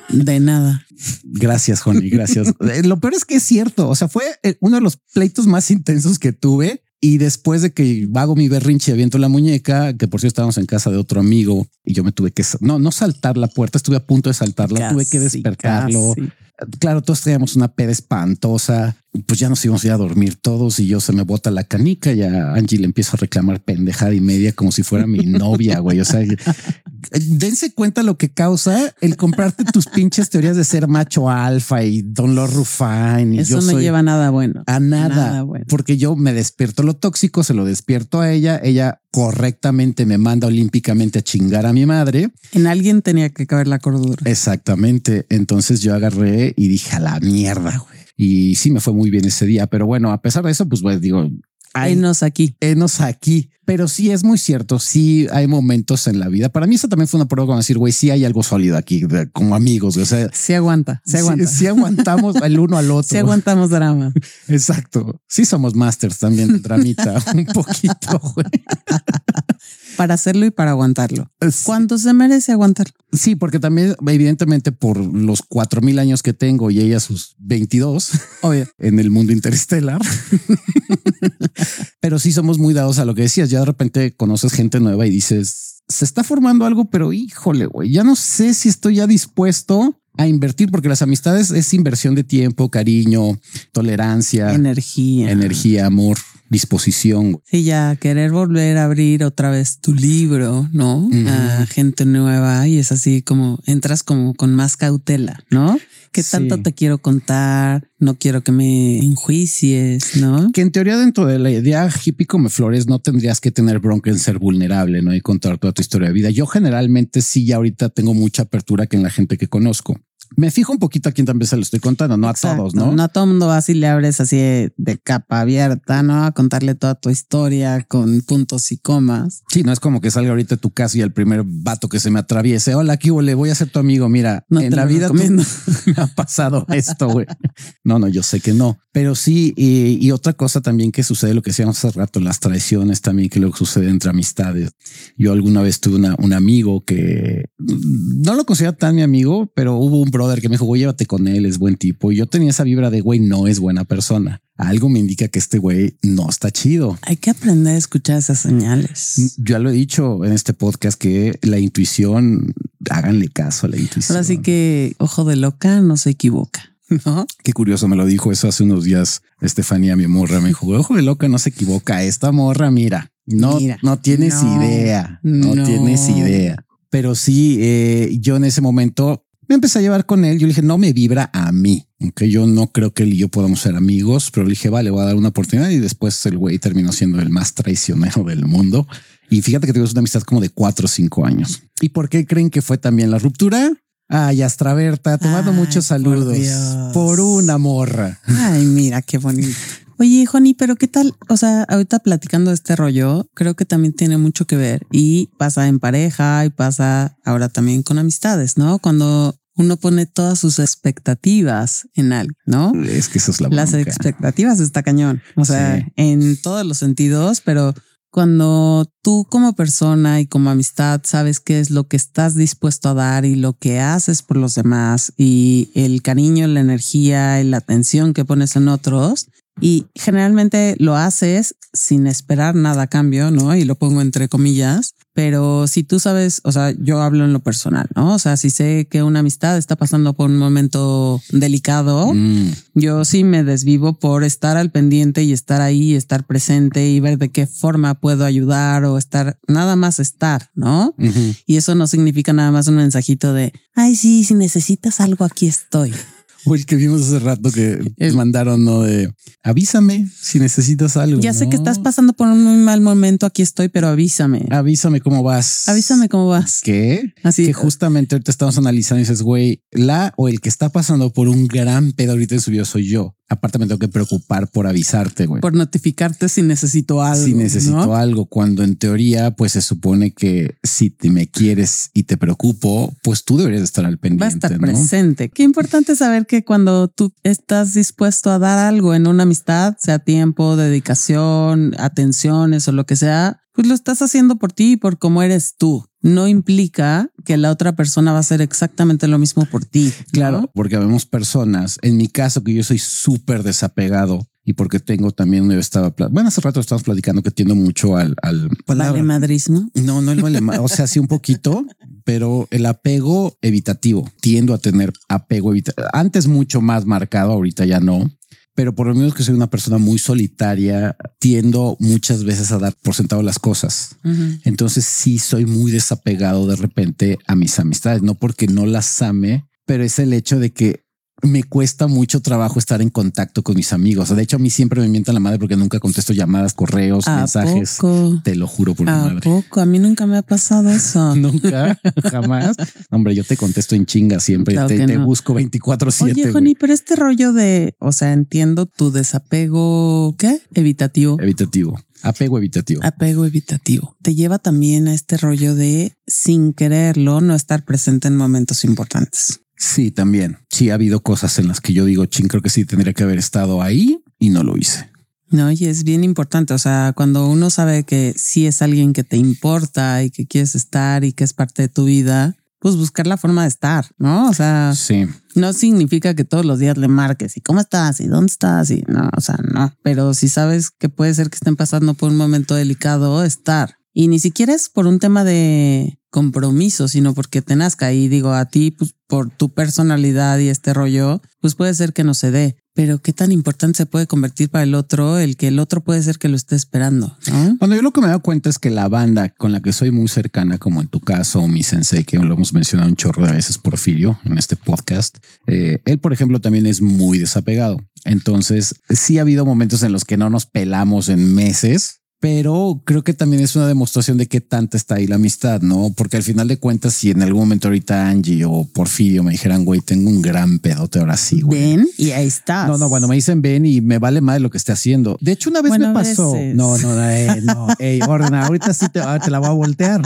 Speaker 2: De nada.
Speaker 1: Gracias, Joni. Gracias. Eh, lo peor es que es cierto. O sea, fue eh, uno de los pleitos más intensos que tuve y después de que hago mi berrinche, aviento la muñeca, que por cierto estábamos en casa de otro amigo y yo me tuve que, no, no saltar la puerta, estuve a punto de saltarla, tuve que despertarlo. Claro, todos teníamos una peda espantosa pues ya nos íbamos a ir a dormir todos y yo se me bota la canica y a Angie le empiezo a reclamar pendejada y media como si fuera mi novia, güey. O sea, dense cuenta lo que causa el comprarte tus pinches teorías de ser macho alfa y Don Lo Rufine. Y
Speaker 2: Eso no lleva nada bueno.
Speaker 1: A nada, porque yo me despierto lo tóxico, se lo despierto a ella, ella correctamente me manda olímpicamente a chingar a mi madre.
Speaker 2: En alguien tenía que caber la cordura.
Speaker 1: Exactamente. Entonces yo agarré y dije a la mierda, güey y sí me fue muy bien ese día. Pero bueno, a pesar de eso, pues, digo,
Speaker 2: Enos aquí.
Speaker 1: Enos aquí. Pero sí es muy cierto. Sí hay momentos en la vida. Para mí eso también fue una prueba como decir, güey, sí hay algo sólido aquí como amigos. O sea,
Speaker 2: sí aguanta, se aguanta.
Speaker 1: Sí, aguantamos el uno al otro.
Speaker 2: Sí aguantamos drama.
Speaker 1: Exacto. Sí somos masters también de dramita. un poquito, güey
Speaker 2: para hacerlo y para aguantarlo. ¿Cuánto se merece aguantarlo?
Speaker 1: Sí, porque también, evidentemente, por los cuatro mil años que tengo y ella sus 22 en el mundo interestelar. pero sí somos muy dados a lo que decías. Ya de repente conoces gente nueva y dices, se está formando algo, pero híjole, güey, ya no sé si estoy ya dispuesto a invertir, porque las amistades es inversión de tiempo, cariño, tolerancia,
Speaker 2: energía,
Speaker 1: energía, amor disposición.
Speaker 2: Sí, ya querer volver a abrir otra vez tu libro, ¿no? A gente nueva y es así como entras como con más cautela, ¿no? ¿Qué tanto te quiero contar? No quiero que me enjuicies, ¿no?
Speaker 1: Que en teoría dentro de la idea hippie como flores no tendrías que tener bronca en ser vulnerable, ¿no? Y contar toda tu historia de vida. Yo generalmente sí, ya ahorita tengo mucha apertura que en la gente que conozco me fijo un poquito a quién también se lo estoy contando, no a todos, ¿no?
Speaker 2: No a todo mundo va así le abres así de capa abierta, ¿no? A contarle toda tu historia con puntos y comas.
Speaker 1: Sí, no es como que salga ahorita tu casa y el primer vato que se me atraviese. Hola, aquí le voy a ser tu amigo. Mira, en la vida me ha pasado esto, güey. No, no, yo sé que no, pero sí. Y, otra cosa también que sucede, lo que decíamos hace rato, las traiciones también que luego sucede entre amistades. Yo alguna vez tuve una, un amigo que no lo considero tan mi amigo, pero hubo un brother que me dijo, güey, llévate con él, es buen tipo. Y yo tenía esa vibra de, güey, no es buena persona. Algo me indica que este güey no está chido.
Speaker 2: Hay que aprender a escuchar esas señales.
Speaker 1: Ya lo he dicho en este podcast que la intuición, háganle caso a la intuición.
Speaker 2: Ahora sí que ojo de loca no se equivoca. ¿No?
Speaker 1: Qué curioso, me lo dijo eso hace unos días. Estefanía, mi morra, me dijo, ojo de loca, no se equivoca. Esta morra, mira, no, no tienes idea, no, tienes idea. Pero sí, eh, yo en ese momento me empecé a llevar con él. Yo le dije, no me vibra a mí. Aunque yo no creo que él y yo podamos ser amigos, pero le dije, vale, voy a dar una oportunidad. Y después el güey terminó siendo el más traicionero del mundo. Y fíjate que tuvimos una amistad como de cuatro o cinco años. ¿Y por qué creen que fue también la ruptura? Ay, Astraberta, te mando muchos saludos por, por, una morra.
Speaker 2: Ay, mira qué bonito. Oye, Joni, pero qué tal? O sea, ahorita platicando de este rollo, creo que también tiene mucho que ver y pasa en pareja y pasa ahora también con amistades, ¿no? Cuando uno pone todas sus expectativas en algo, ¿no?
Speaker 1: Es que eso es la
Speaker 2: Las expectativas está cañón. O sea, en todos los sentidos, pero cuando tú como persona y como amistad sabes qué es lo que estás dispuesto a dar y lo que haces por los demás y el cariño, la energía y la atención que pones en otros, y generalmente lo haces sin esperar nada a cambio, ¿no? Y lo pongo entre comillas, pero si tú sabes, o sea, yo hablo en lo personal, ¿no? O sea, si sé que una amistad está pasando por un momento delicado, mm. yo sí me desvivo por estar al pendiente y estar ahí, estar presente y ver de qué forma puedo ayudar o estar, nada más estar, ¿no? Y eso no significa nada más un mensajito de, ay, sí, si necesitas algo, aquí estoy.
Speaker 1: O el que vimos hace rato que mandaron, ¿no? De avísame si necesitas algo.
Speaker 2: Ya sé que estás pasando por un muy mal momento, aquí estoy, pero avísame.
Speaker 1: Avísame cómo vas.
Speaker 2: Avísame cómo vas.
Speaker 1: ¿Qué? Así que justamente ahorita estamos analizando y dices, güey, la o el que está pasando por un gran pedo ahorita en su vida soy yo. Aparte me tengo que preocupar por avisarte, güey.
Speaker 2: Por notificarte si necesito algo.
Speaker 1: Si necesito algo, cuando en teoría pues se supone que si te me quieres y te preocupo, pues tú deberías estar al pendiente. Va a
Speaker 2: estar presente. Qué importante saber que cuando tú estás dispuesto a dar algo en una amistad, sea tiempo, dedicación, atenciones o lo que sea, pues lo estás haciendo por ti y por cómo eres tú. No implica que la otra persona va a hacer exactamente lo mismo por ti.
Speaker 1: Claro, porque vemos personas, en mi caso que yo soy súper desapegado y porque tengo también, estaba, bueno, hace rato estamos platicando que tiendo mucho al, al
Speaker 2: palabra. madrismo.
Speaker 1: No, no el vale o sea, sí un poquito, pero el apego evitativo, tiendo a tener apego evitativo. Antes mucho más marcado, ahorita ya no pero por lo menos que soy una persona muy solitaria, tiendo muchas veces a dar por sentado las cosas. Entonces sí soy muy desapegado de repente a mis amistades, no porque no las ame, pero es el hecho de que me cuesta mucho trabajo estar en contacto con mis amigos. De hecho, a mí siempre me mientan la madre porque nunca contesto llamadas, correos, mensajes. Te lo juro por mi madre.
Speaker 2: Poco? A mí nunca me ha pasado eso.
Speaker 1: nunca, jamás. Hombre, yo te contesto en chinga siempre. te, busco 24 7
Speaker 2: Oye, Joni, pero este rollo de, o sea, entiendo tu desapego, ¿qué? Evitativo.
Speaker 1: Evitativo. Apego evitativo.
Speaker 2: Apego evitativo. Te lleva también a este rollo de, sin quererlo, no estar presente en momentos importantes.
Speaker 1: Sí, también. Sí, ha habido cosas en las que yo digo, ching, creo que sí tendría que haber estado ahí y no lo hice.
Speaker 2: No, y es bien importante. O sea, cuando uno sabe que sí es alguien que te importa y que quieres estar y que es parte de tu vida, pues buscar la forma de estar, ¿no? O sea,
Speaker 1: sí.
Speaker 2: no significa que todos los días le marques y cómo estás y dónde estás y no, o sea, no. Pero si sabes que puede ser que estén pasando por un momento delicado, estar. Y ni siquiera es por un tema de compromiso, sino porque te nazca. Y digo, a ti, pues por tu personalidad y este rollo, pues puede ser que no se dé. Pero qué tan importante se puede convertir para el otro, el que el otro puede ser que lo esté esperando.
Speaker 1: Cuando yo lo que me doy cuenta es que la banda con la que soy muy cercana, como en tu caso, mi sensei, que lo hemos mencionado un chorro de veces, Porfirio, en este podcast, eh, él, por ejemplo, también es muy desapegado. Entonces, sí ha habido momentos en los que no nos pelamos en meses, pero creo que también es una demostración de qué tanta está ahí la amistad, ¿no? Porque al final de cuentas, si en algún momento ahorita Angie o Porfirio me dijeran, güey, tengo un gran pedote ahora sí, güey.
Speaker 2: Ven y ahí está.
Speaker 1: No, no, bueno, me dicen ven y me vale más lo que esté haciendo. De hecho, una vez me pasó. No, no, eh, no, ey, ordena, ahorita sí te, te la voy a voltear.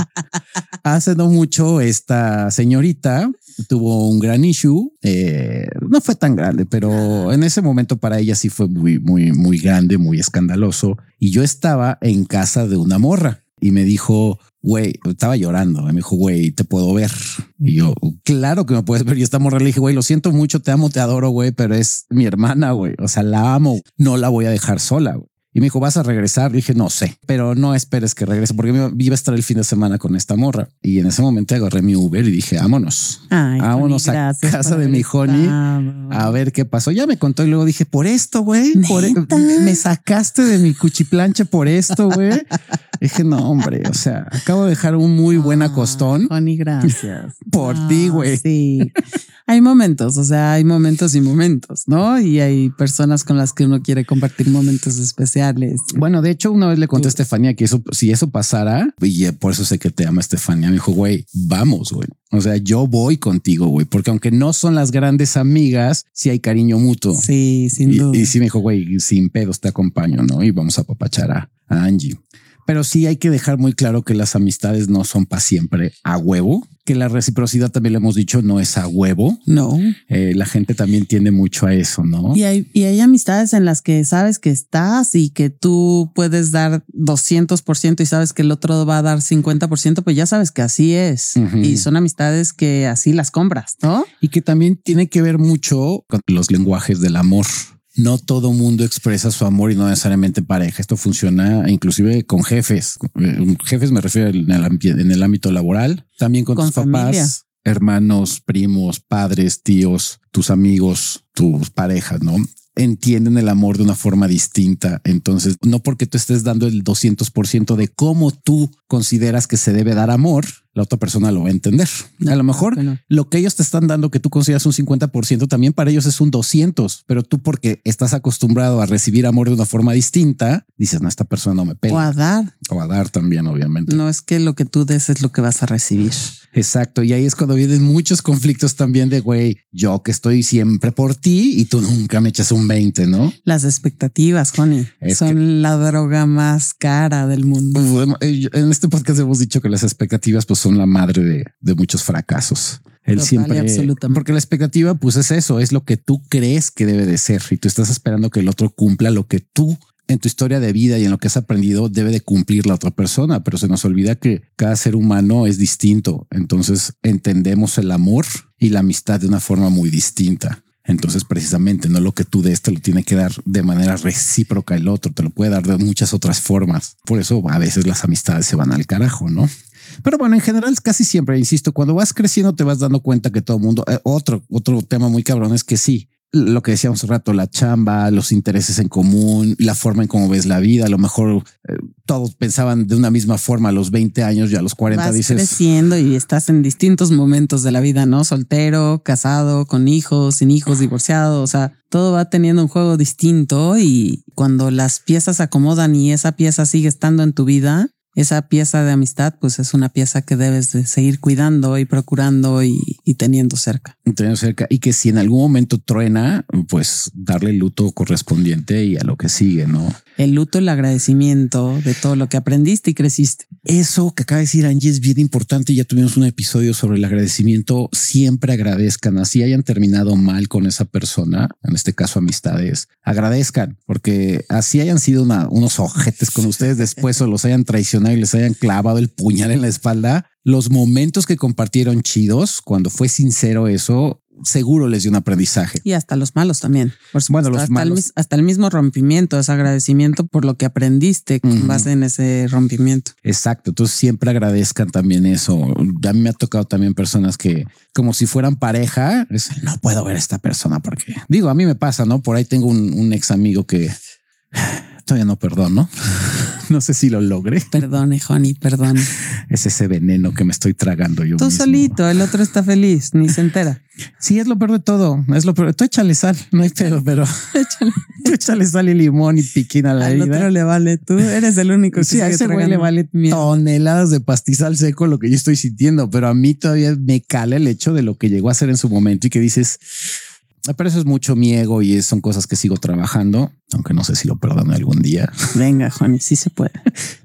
Speaker 1: Hace no mucho, esta señorita tuvo un gran issue. Eh, no fue tan grande, pero en ese momento para ella sí fue muy, muy, muy grande, muy escandaloso. Y yo estaba en casa de una morra y me dijo, güey, estaba llorando. Me dijo, güey, te puedo ver. Y yo, claro que me puedes ver. Y esta morra le dije, güey, lo siento mucho, te amo, te adoro, güey, pero es mi hermana, güey. O sea, la amo, no la voy a dejar sola. Y me dijo, ¿vas a regresar? dije, no sé, pero no esperes que regrese porque me iba a estar el fin de semana con esta morra. Y en ese momento agarré mi Uber y dije, vámonos, vámonos a casa de mi honey a ver qué pasó. Ya me contó y luego dije, por esto, güey, por e-, me sacaste de mi cuchiplanche por esto, güey. dije, no, hombre, o sea, acabo de dejar un muy buen acostón.
Speaker 2: Honey, gracias.
Speaker 1: por ti, güey.
Speaker 2: Sí hay momentos, o sea, hay momentos y momentos, ¿no? Y hay personas con las que uno quiere compartir momentos especiales.
Speaker 1: Bueno, de hecho, una vez le conté a Estefanía que eso, si eso pasara, y por eso sé que te ama Estefanía, me dijo, güey, vamos, güey. O sea, yo voy contigo, güey, porque aunque no son las grandes amigas, sí hay cariño mutuo.
Speaker 2: Sí, sin duda.
Speaker 1: Y, sí me dijo, güey, sin pedos te acompaño, ¿no? Y vamos a papachar a Angie. Pero sí hay que dejar muy claro que las amistades no son para siempre a huevo, que la reciprocidad también le hemos dicho no es a huevo.
Speaker 2: No.
Speaker 1: Eh, la gente también tiende mucho a eso, ¿no?
Speaker 2: Y hay, y hay amistades en las que sabes que estás y que tú puedes dar 200% y sabes que el otro va a dar 50%, pues ya sabes que así es. Y son amistades que así las compras, ¿no?
Speaker 1: Y que también tiene que ver mucho con los lenguajes del amor. No todo mundo expresa su amor y no necesariamente pareja. Esto funciona inclusive con jefes. Eh, Jefes me refiero en el, ambi- en el ámbito laboral, también con,
Speaker 2: Con
Speaker 1: tus papás, hermanos, primos, padres, tíos, tus amigos, tus parejas, ¿no? Entienden el amor de una forma distinta. Entonces, no porque tú estés dando el 200% de cómo tú consideras que se debe dar amor, la otra persona lo va a entender. A lo mejor
Speaker 2: Bueno.
Speaker 1: lo que ellos te están dando que tú consideras un 50%, también para ellos es un 200, pero tú porque estás acostumbrado a recibir amor de una forma distinta, dices, no, esta persona no me
Speaker 2: O
Speaker 1: pega.
Speaker 2: a dar.
Speaker 1: O a dar también, obviamente.
Speaker 2: No es que lo que tú des es lo que vas a recibir.
Speaker 1: Exacto. Y ahí es cuando vienen muchos conflictos también de, güey, yo que estoy siempre por ti y tú nunca me echas un 20, ¿no?
Speaker 2: Las expectativas, Connie, son la droga más cara del mundo.
Speaker 1: En este podcast hemos dicho que las expectativas pues son la madre de, de muchos fracasos. Él
Speaker 2: Total
Speaker 1: siempre,
Speaker 2: absolutamente.
Speaker 1: porque la expectativa pues es eso, es lo que tú crees que debe de ser y tú estás esperando que el otro cumpla lo que tú en tu historia de vida y en lo que has aprendido debe de cumplir la otra persona, pero se nos olvida que cada ser humano es distinto. Entonces entendemos el amor y la amistad de una forma muy distinta. Entonces, precisamente, no lo que tú des te lo tiene que dar de manera recíproca el otro, te lo puede dar de muchas otras formas. Por eso a veces las amistades se van al carajo, ¿no? Pero bueno, en general casi siempre, insisto, cuando vas creciendo te vas dando cuenta que todo el mundo, eh, otro, otro tema muy cabrón es que sí, lo que decíamos hace rato, la chamba, los intereses en común, la forma en cómo ves la vida, a lo mejor eh, todos pensaban de una misma forma a los 20 años y a los 40
Speaker 2: Vas
Speaker 1: dices,
Speaker 2: creciendo y estás en distintos momentos de la vida, ¿no? Soltero, casado, con hijos, sin hijos, divorciado. O sea, todo va teniendo un juego distinto y cuando las piezas se acomodan y esa pieza sigue estando en tu vida, esa pieza de amistad, pues es una pieza que debes de seguir cuidando y procurando y, y teniendo cerca.
Speaker 1: tener cerca y que si en algún momento truena, pues darle el luto correspondiente y a lo que sigue, ¿no?
Speaker 2: El luto, el agradecimiento de todo lo que aprendiste y creciste.
Speaker 1: Eso que acaba de decir Angie es bien importante. Ya tuvimos un episodio sobre el agradecimiento. Siempre agradezcan, así hayan terminado mal con esa persona, en este caso amistades, agradezcan, porque así hayan sido una- unos ojetes con ustedes después o los hayan traicionado y les hayan clavado el puñal en la espalda. Los momentos que compartieron chidos, cuando fue sincero eso, seguro les dio un aprendizaje.
Speaker 2: Y hasta los malos también. Por supuesto,
Speaker 1: Bueno, los
Speaker 2: hasta, El,
Speaker 1: malos.
Speaker 2: mis- hasta el mismo rompimiento es agradecimiento por lo que aprendiste con base en ese rompimiento.
Speaker 1: Exacto. Entonces siempre agradezcan también eso. A mí me ha tocado también personas que como si fueran pareja, es, no puedo ver a esta persona porque digo, a mí me pasa, ¿no? Por ahí tengo un, un ex amigo que todavía no perdono. No sé si lo logré.
Speaker 2: Perdone, Honey, perdón.
Speaker 1: Es ese veneno que me estoy tragando yo
Speaker 2: Tú
Speaker 1: mismo.
Speaker 2: solito, el otro está feliz, ni se entera.
Speaker 1: Sí, es lo peor de todo. Es lo peor. Tú échale sal, no hay pedo, pero tú échale sal y limón y piquín a la
Speaker 2: Al otro
Speaker 1: herida.
Speaker 2: le vale. Tú eres el único que
Speaker 1: Sí, a ese güey le vale toneladas de pastizal seco lo que yo estoy sintiendo, pero a mí todavía me cala el hecho de lo que llegó a ser en su momento y que dices, "Ah, pero eso es mucho mi ego y son cosas que sigo trabajando, aunque no sé si lo perdono algún día.
Speaker 2: Venga, Honey, sí se puede.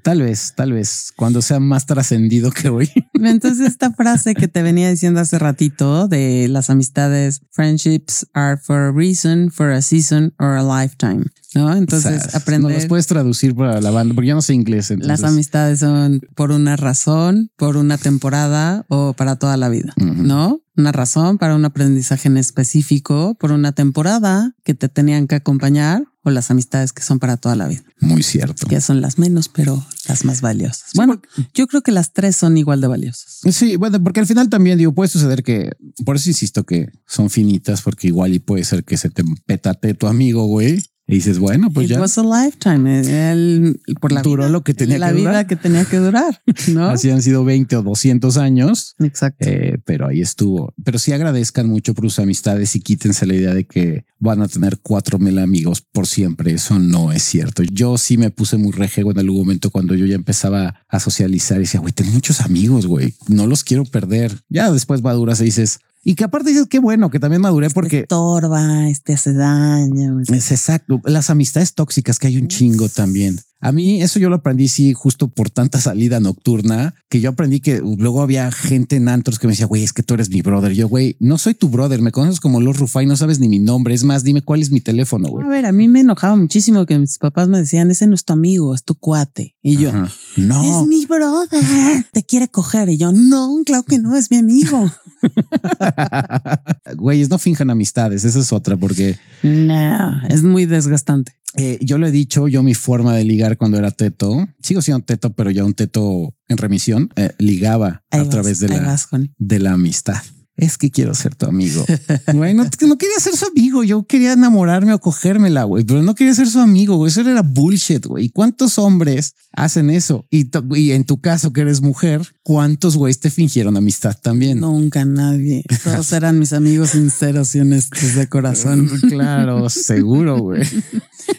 Speaker 1: Tal vez, tal vez cuando sea más trascendido que hoy.
Speaker 2: Entonces, esta frase que te venía diciendo hace ratito de las amistades, friendships are for a reason, for a season or a lifetime, ¿no? Entonces, aprender.
Speaker 1: ¿No los puedes traducir para la banda? Porque yo no sé inglés.
Speaker 2: Las
Speaker 1: entonces-
Speaker 2: amistades son por una razón, por una temporada o para toda la vida. ¿no? Una razón para un aprendizaje en específico, por una temporada que te tenían que acompañar o las amistades que son para toda la vida,
Speaker 1: Muy cierto.
Speaker 2: que son las menos, pero las más valiosas. Bueno, yo creo que las tres son igual de valiosas.
Speaker 1: Sí, bueno, porque al final también digo, puede suceder que, por eso insisto que son finitas, porque igual y puede ser que se te petate tu amigo, güey, y dices, bueno, pues
Speaker 2: It
Speaker 1: ya
Speaker 2: was a lifetime. Por la
Speaker 1: duró
Speaker 2: vida,
Speaker 1: lo que tenía
Speaker 2: la
Speaker 1: que
Speaker 2: vida
Speaker 1: durar.
Speaker 2: que tenía que durar, ¿no?
Speaker 1: Así han sido 20 o 200 años,
Speaker 2: Exacto.
Speaker 1: eh, pero ahí estuvo. Pero sí agradezcan mucho por sus amistades y quítense la idea de que van a tener cuatro mil amigos por siempre. Eso no es cierto. Yo sí me puse muy rejego en algún momento cuando yo ya empezaba a socializar y decía, güey, tengo muchos amigos, güey, no los quiero perder. Ya después maduras y dices, y que aparte dices, qué bueno que también maduré porque
Speaker 2: Estorba, este hace daño.
Speaker 1: es exacto. Las amistades tóxicas que hay un chingo también. A mí eso yo lo aprendí, sí, justo por tanta salida nocturna, que yo aprendí que luego había gente en antros que me decía, güey, es que tú eres mi brother. Yo, güey, no soy tu brother, me conoces como los Rufai, no sabes ni mi nombre. Es más, dime cuál es mi teléfono, güey.
Speaker 2: A ver, a mí me enojaba muchísimo que mis papás me decían, ese no es tu amigo, es tu cuate. Y yo,
Speaker 1: Ajá. no.
Speaker 2: es mi brother, te quiere coger. Y yo, no, claro que no, es mi amigo.
Speaker 1: Güeyes, no finjan amistades. Esa es otra, porque
Speaker 2: No, es muy desgastante.
Speaker 1: Eh, yo lo he dicho, yo mi forma de ligar cuando era teto, sigo siendo teto, pero ya un teto en remisión, eh, ligaba
Speaker 2: Ahí
Speaker 1: a
Speaker 2: vas,
Speaker 1: través de la,
Speaker 2: vas,
Speaker 1: de la amistad. Es que quiero ser tu amigo. Güey, no, no quería ser su amigo. Yo quería enamorarme o cogérmela, güey, pero no quería ser su amigo. güey. Eso era bullshit, güey. ¿Y ¿Cuántos hombres hacen eso? Y, y en tu caso, que eres mujer, ¿cuántos güeyes te fingieron amistad también?
Speaker 2: Nunca nadie. Todos eran mis amigos sinceros y honestos de corazón.
Speaker 1: Claro, seguro, güey.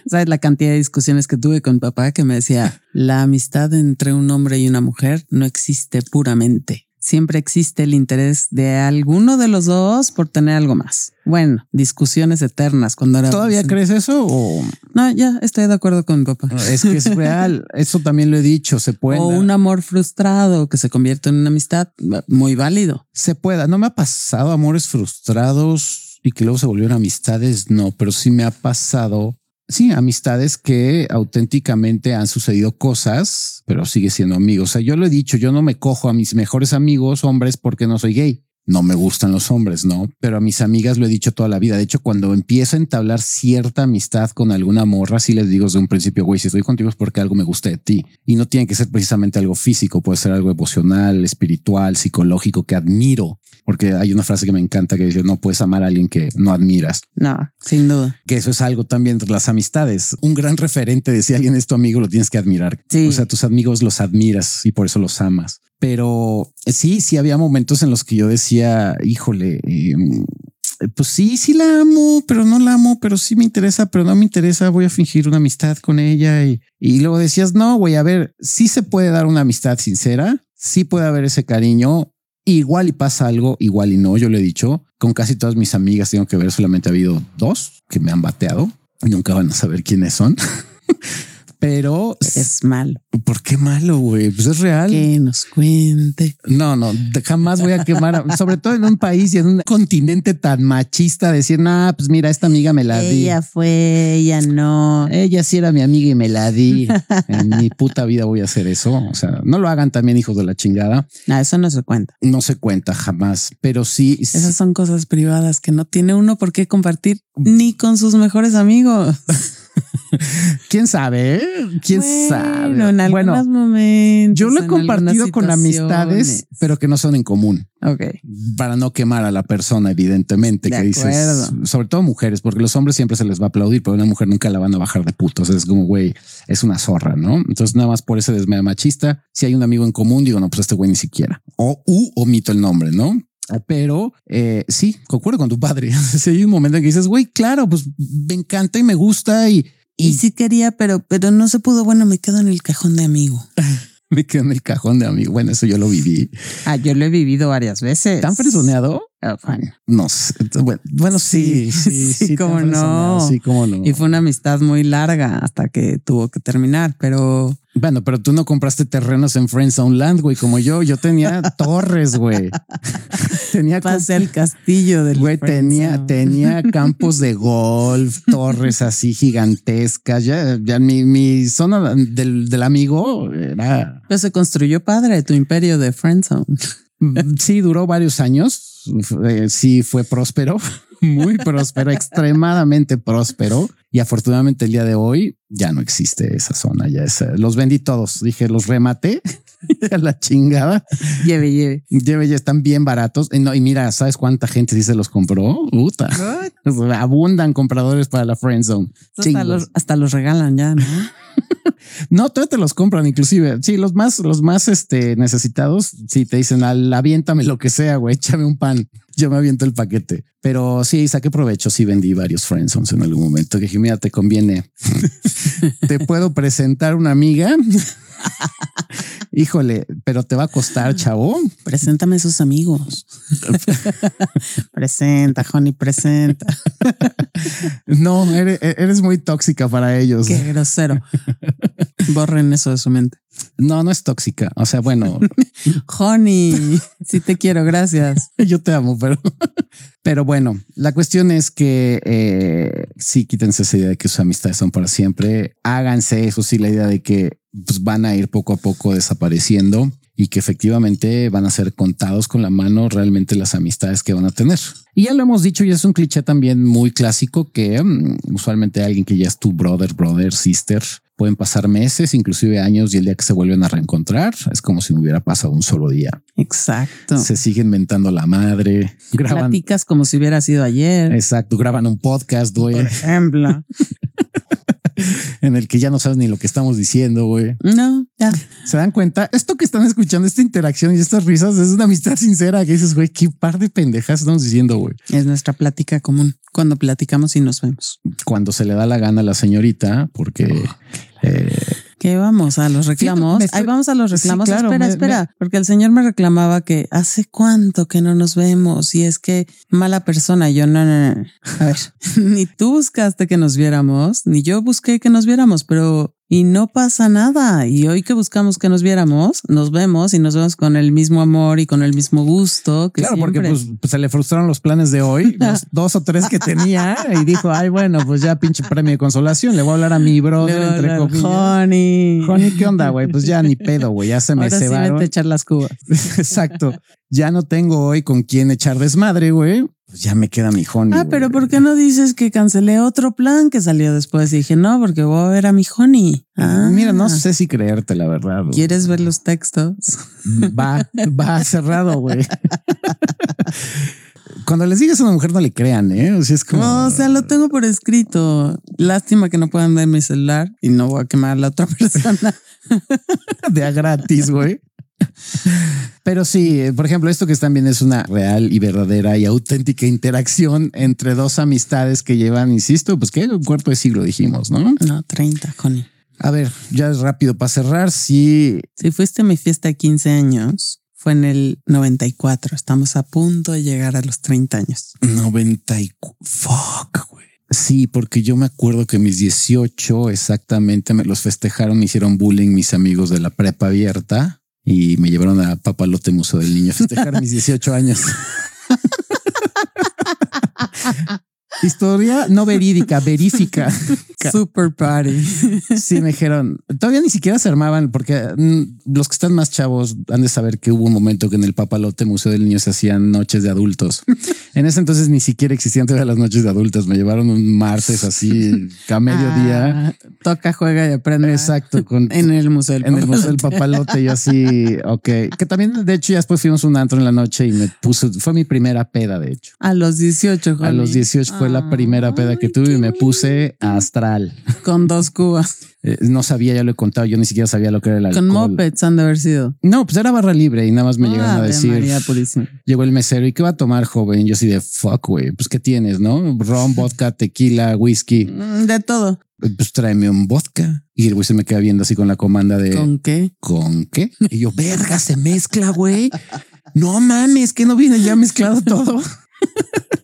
Speaker 2: Sabes la cantidad de discusiones que tuve con papá que me decía la amistad entre un hombre y una mujer no existe puramente. Siempre existe el interés de alguno de los dos por tener algo más. Bueno, discusiones eternas cuando era.
Speaker 1: ¿Todavía
Speaker 2: adolescente.
Speaker 1: crees eso o
Speaker 2: No, ya estoy de acuerdo con mi papá.
Speaker 1: es que es real? Eso también lo he dicho. Se puede.
Speaker 2: O un amor frustrado que se convierte en una amistad muy válido.
Speaker 1: se pueda. No me ha pasado amores frustrados y que luego se volvieron amistades. No, pero sí me ha pasado. Sí, amistades que auténticamente han sucedido cosas, pero sigue siendo amigos. O sea, yo lo he dicho, yo no me cojo a mis mejores amigos hombres porque no soy gay. No me gustan los hombres, no, pero a mis amigas lo he dicho toda la vida. De hecho, cuando empiezo a entablar cierta amistad con alguna morra, sí les digo desde un principio, güey, si estoy contigo es porque algo me gusta de ti y no tiene que ser precisamente algo físico, puede ser algo emocional, espiritual, psicológico que admiro. Porque hay una frase que me encanta que dice no puedes amar a alguien que no admiras,
Speaker 2: No, sin duda.
Speaker 1: que eso es algo también entre las amistades. Un gran referente de si alguien es tu amigo, lo tienes que admirar.
Speaker 2: Sí.
Speaker 1: O sea, tus amigos los admiras y por eso los amas. Pero sí, sí había momentos en los que yo decía, híjole, eh, pues sí, sí la amo, pero no la amo, pero sí me interesa, pero no me interesa. Voy a fingir una amistad con ella y, y luego decías, no, güey, a ver, sí se puede dar una amistad sincera, sí puede haber ese cariño. Igual y pasa algo, igual y no. Yo le he dicho con casi todas mis amigas tengo que ver. Solamente ha habido dos que me han bateado. Nunca van a saber quiénes son, pero
Speaker 2: Es malo.
Speaker 1: ¿por qué malo? Güey, pues es real.
Speaker 2: Que nos cuente.
Speaker 1: No, no, jamás voy a quemar, sobre todo en un país y en un continente tan machista, decir, nah, pues mira, esta amiga me la di.
Speaker 2: Ella fue, ella no.
Speaker 1: Ella sí era mi amiga y me la di. En mi puta vida voy a hacer eso. O sea, no lo hagan también, hijos de la chingada.
Speaker 2: No, eso no se cuenta.
Speaker 1: No se cuenta jamás, pero sí.
Speaker 2: Esas son cosas privadas que no tiene uno por qué compartir ni con sus mejores amigos.
Speaker 1: quién sabe, eh? quién
Speaker 2: Bueno,
Speaker 1: sabe.
Speaker 2: En
Speaker 1: bueno,
Speaker 2: momentos.
Speaker 1: yo lo he compartido con amistades, pero que no son en común.
Speaker 2: Ok.
Speaker 1: para no quemar a la persona, evidentemente,
Speaker 2: De
Speaker 1: que dices,
Speaker 2: acuerdo.
Speaker 1: sobre todo mujeres, porque los hombres siempre se les va a aplaudir, pero a una mujer nunca la van a bajar de putos. Es como, güey, es una zorra, ¿no? Entonces, nada más por ese desmea machista, si hay un amigo en común, digo, no, pues este güey ni siquiera. O u omito el nombre, ¿no? Pero eh, sí, concuerdo con tu padre. Si hay un momento en que dices, güey, claro, pues me encanta y me gusta y,
Speaker 2: Y sí quería, pero, pero no se pudo. Bueno, me quedo en el cajón de amigo.
Speaker 1: me quedo en el cajón de amigo. Bueno, eso yo lo viví.
Speaker 2: Ah, yo lo he vivido varias veces.
Speaker 1: ¿Tan fresoneado?
Speaker 2: Ah, bueno.
Speaker 1: No sé. Bueno, bueno, sí, sí,
Speaker 2: Sí,
Speaker 1: sí,
Speaker 2: cómo
Speaker 1: tan fresoneado,
Speaker 2: no.
Speaker 1: Sí, cómo no.
Speaker 2: Y fue una amistad muy larga hasta que tuvo que terminar, pero
Speaker 1: Bueno, pero tú no compraste terrenos en Friendzone Land, güey, como yo. Yo tenía torres, güey. tenía
Speaker 2: pasé al castillo del
Speaker 1: Güey, tenía, tenía campos de golf, torres así gigantescas. Ya, ya mi, mi zona del, del amigo era.
Speaker 2: Pero se construyó padre tu imperio de Friendzone.
Speaker 1: Sí, duró varios años. Eh, Sí, fue próspero, muy próspero, extremadamente próspero. Y afortunadamente el día de hoy ya no existe esa zona. Ya es, los vendí todos. Dije, los rematé a la chingada.
Speaker 2: Lleve, lleve.
Speaker 1: Lleve, ya están bien baratos. Y, no, y mira, ¿sabes cuánta gente sí se los compró? Puta. Abundan compradores para la friend zone.
Speaker 2: Hasta los, hasta los regalan ya, ¿no?
Speaker 1: No, todavía te los compran, inclusive. Sí, los más, los más este, necesitados, sí te dicen, al aviéntame lo que sea, güey, échame un pan. Yo me aviento el paquete. Pero sí, saqué provecho. Sí, vendí varios friendzones en algún momento. Dije, mira, te conviene. te puedo presentar una amiga. Híjole, pero te va a costar, chavo.
Speaker 2: Preséntame a sus amigos. presenta, Honey, presenta.
Speaker 1: No, eres, eres muy tóxica para ellos.
Speaker 2: Qué grosero. Borren eso de su mente.
Speaker 1: No, no es tóxica. O sea, bueno,
Speaker 2: Honey, sí te quiero, gracias.
Speaker 1: yo te amo, pero, pero bueno, la cuestión es que eh, sí quítense esa idea de que sus amistades son para siempre. Háganse eso sí, la idea de que pues, van a ir poco a poco desapareciendo y que efectivamente van a ser contados con la mano realmente las amistades que van a tener. Y ya lo hemos dicho y es un cliché también muy clásico que mm, usualmente alguien que ya es tu brother, brother, sister, pueden pasar meses, inclusive años y el día que se vuelven a reencontrar es como si no hubiera pasado un solo día.
Speaker 2: Exacto.
Speaker 1: Se siguen mentando la madre, graban.
Speaker 2: Platicas como si hubiera sido ayer.
Speaker 1: Exacto, graban un podcast, güey,
Speaker 2: Por ejemplo.
Speaker 1: en el que ya no sabes ni lo que estamos diciendo, güey.
Speaker 2: No, ya.
Speaker 1: ¿Se dan cuenta? Esto que están escuchando, esta interacción y estas risas es una amistad sincera que dices, güey, qué par de pendejas estamos diciendo, güey.
Speaker 2: Es nuestra plática común cuando platicamos y nos vemos.
Speaker 1: Cuando se le da la gana a la señorita, porque eh,
Speaker 2: ¿Qué vamos a los reclamos?
Speaker 1: estoy-
Speaker 2: Ahí vamos a los
Speaker 1: Sí,
Speaker 2: reclamos.
Speaker 1: claro,
Speaker 2: espera,
Speaker 1: me-
Speaker 2: espera, porque el señor me reclamaba que hace cuánto que no nos vemos y es que mala persona. Yo no, no, no. A ver, ni tú buscaste que nos viéramos, ni yo busqué que nos viéramos, pero y no pasa nada. Y hoy que buscamos que nos viéramos, nos vemos y nos vemos con el mismo amor y con el mismo gusto. Que
Speaker 1: claro, porque pues, pues, se le frustraron los planes de hoy, los dos o tres que tenía y dijo, ay, bueno, pues ya pinche premio de consolación, le voy a hablar a mi brother
Speaker 2: Luego,
Speaker 1: entre comillas.
Speaker 2: honey.
Speaker 1: Honey, ¿qué onda, güey? Pues ya ni pedo, güey, ya se me
Speaker 2: Ahora sí
Speaker 1: cebaron.
Speaker 2: vete a echar las cubas.
Speaker 1: Exacto. Ya no tengo hoy con quién echar desmadre, güey. Pues ya me queda mi honey.
Speaker 2: Ah, pero ¿por qué no dices que cancelé otro plan que salió después? Y dije, no, porque voy a ver a mi honey. Ah,
Speaker 1: Mira, no sé si creerte, la verdad.
Speaker 2: ¿Quieres ver los textos?
Speaker 1: Va, va cerrado, güey. Cuando les digas a una mujer, no le crean, ¿eh? O sea, es como...
Speaker 2: No, o sea, lo tengo por escrito. Lástima que no puedan ver mi celular y no voy a quemar a la otra persona.
Speaker 1: de a gratis, güey. Pero sí, eh, por ejemplo, esto que están viendo es una real y verdadera y auténtica interacción entre dos amistades que llevan, insisto, pues que un cuarto de siglo dijimos, ¿no?
Speaker 2: No, 30, honey.
Speaker 1: A ver, ya es rápido para cerrar. Sí,
Speaker 2: Si fuiste a mi fiesta de 15 años, fue en el 94. Estamos a punto de llegar a los 30 años.
Speaker 1: 90 y... cu- Fuck, güey. Sí, porque yo me acuerdo que mis 18 exactamente me los festejaron, me hicieron bullying mis amigos de la prepa abierta y me llevaron a Papalote Museo del Niño festejar mis 18 años. Historia no verídica, verífica.
Speaker 2: Super party.
Speaker 1: Sí, me dijeron, todavía ni siquiera se armaban porque mm, los que están más chavos han de saber que hubo un momento que en el Papalote Museo del Niño se hacían noches de adultos. En ese entonces ni siquiera existían todavía las noches de adultos. Me llevaron un martes así a mediodía.
Speaker 2: Ah, toca, juega y aprende.
Speaker 1: Exacto, con
Speaker 2: En el museo. del
Speaker 1: en el Museo del
Speaker 2: Papalote.
Speaker 1: Yo así, ok. Que también, de hecho, ya después fuimos un antro en la noche y me puse, fue mi primera peda, de hecho.
Speaker 2: A los 18,
Speaker 1: A los
Speaker 2: honey.
Speaker 1: 18 fue la primera peda que tuve y me puse astral.
Speaker 2: Con dos cubas.
Speaker 1: Eh, no sabía, ya lo he contado, yo ni siquiera sabía lo que era el alcohol.
Speaker 2: Con mopeds han de haber sido.
Speaker 1: No, pues era barra libre y nada más me llegaron a decir,
Speaker 2: María
Speaker 1: llegó el mesero y qué va a tomar joven. Yo así de fuck, güey, pues qué tienes, no? Ron, vodka, tequila, whisky.
Speaker 2: Mm, De todo.
Speaker 1: Pues tráeme un vodka. Y el güey se me queda viendo así con la comanda de
Speaker 2: ¿Con qué?
Speaker 1: ¿con qué? Y yo, verga, se mezcla, güey. No mames, que no viene ya mezclado todo.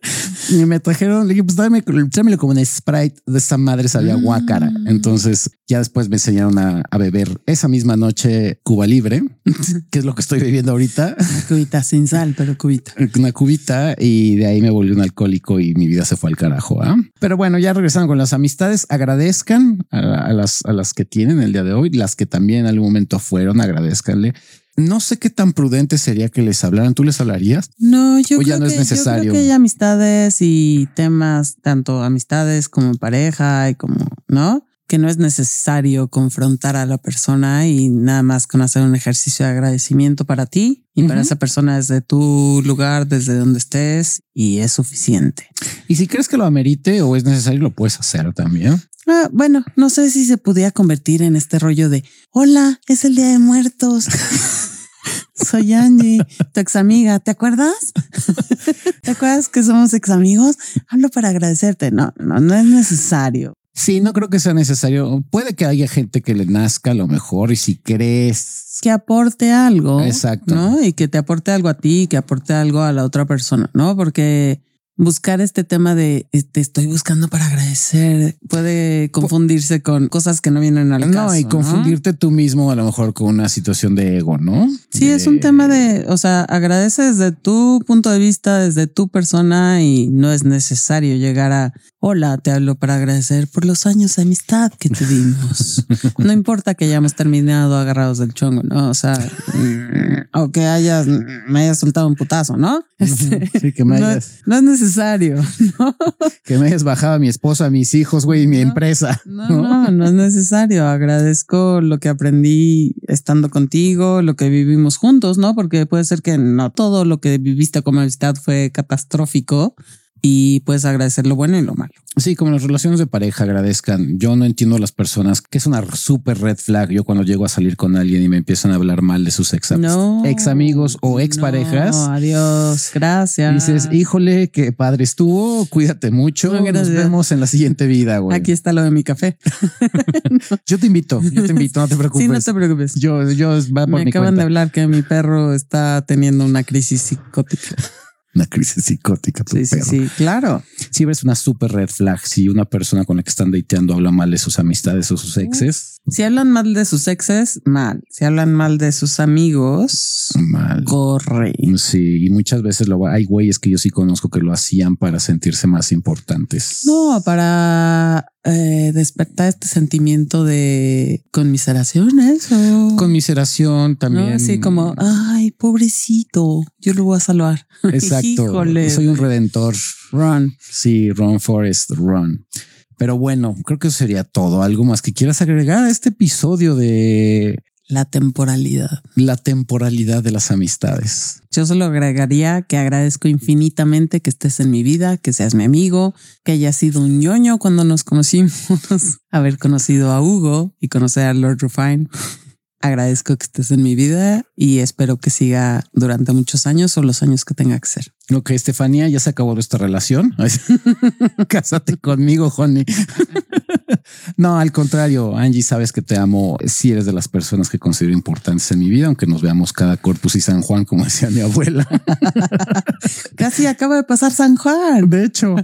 Speaker 1: Y me trajeron, le dije, pues dame, tráemelo como un Sprite de esa madre sabía guácara.
Speaker 2: Mm.
Speaker 1: Entonces ya después me enseñaron a, a beber esa misma noche Cuba Libre, que es lo que estoy bebiendo ahorita,
Speaker 2: Cubita sin sal, pero cubita.
Speaker 1: una cubita y de ahí me volví un alcohólico y mi vida se fue al carajo. ¿ah? Pero bueno, ya regresaron con las amistades. Agradezcan a, a las, a las que tienen el día de hoy, las que también en algún momento fueron, agradezcanle. No sé qué tan prudente sería que les hablaran. ¿Tú les hablarías?
Speaker 2: No, yo
Speaker 1: O ya
Speaker 2: creo
Speaker 1: no es
Speaker 2: que, yo creo
Speaker 1: necesario.
Speaker 2: que hay amistades y temas, tanto amistades como pareja y como, ¿no? Que no es necesario confrontar a la persona y nada más con hacer un ejercicio de agradecimiento para ti y para esa persona desde tu lugar, desde donde estés y es suficiente.
Speaker 1: Y si crees que lo amerite o es necesario, lo puedes hacer también.
Speaker 2: Ah, bueno, no sé si se podía convertir en este rollo de hola, es el día de muertos. Soy Angie, tu ex amiga. ¿Te acuerdas? ¿Te acuerdas que somos ex amigos? Hablo para agradecerte. No, no, no es necesario.
Speaker 1: Sí, no creo que sea necesario. Puede que haya gente que le nazca a lo mejor y si crees
Speaker 2: Que aporte algo.
Speaker 1: Exacto.
Speaker 2: ¿no? Y que te aporte algo a ti, que aporte algo a la otra persona, ¿no? Porque buscar este tema de eh, te estoy buscando para agradecer puede confundirse con cosas que no vienen al caso.
Speaker 1: No, y confundirte tú mismo a lo mejor con una situación de ego, ¿no?
Speaker 2: Sí, es un tema de, o sea, agradece desde tu punto de vista, desde tu persona y no es necesario llegar a, hola, te hablo para agradecer por los años de amistad que tuvimos. no importa que hayamos terminado agarrados del chongo, ¿no? O sea, o que hayas, me hayas soltado un putazo, ¿no?
Speaker 1: Sí, que me hayas.
Speaker 2: No, es necesario, ¿no?
Speaker 1: Que me hayas bajado a mi esposa, a mis hijos, güey, y mi empresa.
Speaker 2: No, no, no es necesario. Agradezco lo que aprendí estando contigo, lo que vivimos juntos, ¿no? Porque puede ser que no todo lo que viviste como amistad fue catastrófico y puedes agradecer lo bueno y lo malo.
Speaker 1: Sí, como las relaciones de pareja agradezcan. Yo no entiendo a las personas que es una super red flag. Yo cuando llego a salir con alguien y me empiezan a hablar mal de sus ex, ex amigos o ex parejas.
Speaker 2: adiós, gracias.
Speaker 1: Dices, híjole, qué padre estuvo. Cuídate mucho. Nos vemos en la siguiente vida. Güey.
Speaker 2: Aquí está lo de mi café.
Speaker 1: Yo te invito, yo te invito, no te preocupes.
Speaker 2: Sí, no te preocupes.
Speaker 1: Yo, yo,
Speaker 2: va por me acaban de hablar que mi perro está teniendo una crisis psicótica
Speaker 1: una crisis psicótica.
Speaker 2: sí, sí, sí, claro.
Speaker 1: Si ves una super red flag, si una persona con la que están dateando habla mal de sus amistades o sus exes.
Speaker 2: Si hablan mal de sus exes, mal. Si hablan mal de sus amigos,
Speaker 1: mal.
Speaker 2: Corre.
Speaker 1: Sí, y muchas veces lo hay güeyes que yo sí conozco que lo hacían para sentirse más importantes.
Speaker 2: No, para eh, despertar este sentimiento de conmiseraciones o
Speaker 1: conmiseración también.
Speaker 2: Así como, ay, pobrecito, yo lo voy a salvar.
Speaker 1: Exacto. Soy un redentor.
Speaker 2: Run.
Speaker 1: Sí, run Forest, run. Pero bueno, creo que eso sería todo. ¿Algo más que quieras agregar a este episodio de
Speaker 2: la temporalidad.
Speaker 1: La temporalidad de las amistades.
Speaker 2: Yo solo agregaría que agradezco infinitamente que estés en mi vida, que seas mi amigo, que hayas sido un ñoño cuando nos conocimos, haber conocido a Hugo y conocer a Lord Rufine. Agradezco que estés en mi vida y espero que siga durante muchos años o los años que tenga que ser.
Speaker 1: Ok, Estefanía, ya se acabó nuestra relación. Cásate conmigo, Honey. no, al contrario, Angie, sabes que te amo. Si eres de las personas que considero importantes en mi vida, aunque nos veamos cada Corpus y San Juan, como decía mi abuela.
Speaker 2: Casi acaba de pasar San Juan.
Speaker 1: De hecho,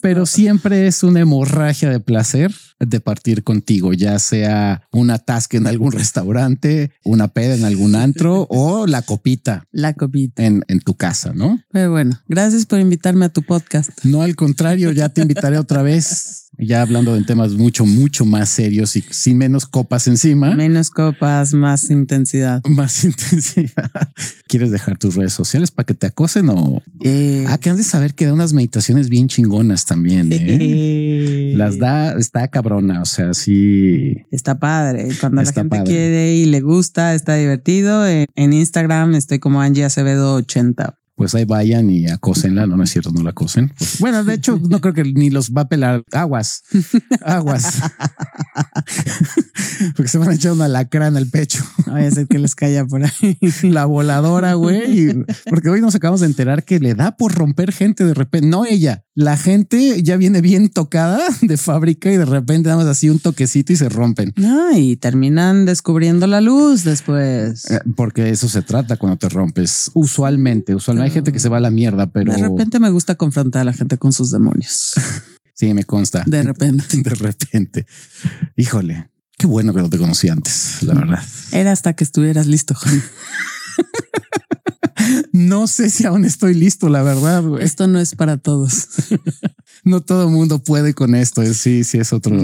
Speaker 1: pero siempre es una hemorragia de placer de partir contigo, ya sea una tasca en algún restaurante, una peda en algún antro o la copita.
Speaker 2: La copita.
Speaker 1: En, en tu casa, ¿no?
Speaker 2: Pero bueno, gracias por invitarme a tu podcast.
Speaker 1: No, al contrario, ya te invitaré otra vez. Ya hablando de temas mucho, mucho más serios y sin menos copas encima.
Speaker 2: Menos copas, más intensidad.
Speaker 1: Más intensidad. ¿Quieres dejar tus redes sociales para que te acosen o? Eh, ah, que han de saber que da unas meditaciones bien chingonas también. ¿eh? Las da, está cabrona. O sea, sí.
Speaker 2: Está padre. Cuando la gente quiere y le gusta, está divertido. En Instagram estoy como Angie Acevedo 80
Speaker 1: pues ahí vayan y acosenla. No, no es cierto, no la acosen. Pues, bueno, de hecho, no creo que ni los va a pelar aguas, aguas, porque se van a echar una lacrana al pecho.
Speaker 2: Voy a hacer que les caiga por ahí
Speaker 1: la voladora, güey. Porque hoy nos acabamos de enterar que le da por romper gente de repente. No ella, la gente ya viene bien tocada de fábrica y de repente damos así un toquecito y se rompen.
Speaker 2: No, y terminan descubriendo la luz después.
Speaker 1: Eh, porque eso se trata cuando te rompes. Usualmente, usualmente hay gente que se va a la mierda, pero
Speaker 2: de repente me gusta confrontar a la gente con sus demonios.
Speaker 1: sí, me consta.
Speaker 2: De repente.
Speaker 1: De repente. Híjole, qué bueno que no te conocí antes, la verdad.
Speaker 2: Era hasta que estuvieras listo.
Speaker 1: No sé si aún estoy listo, la verdad.
Speaker 2: Esto no es para todos.
Speaker 1: no todo el mundo puede con esto. Sí, sí es otro.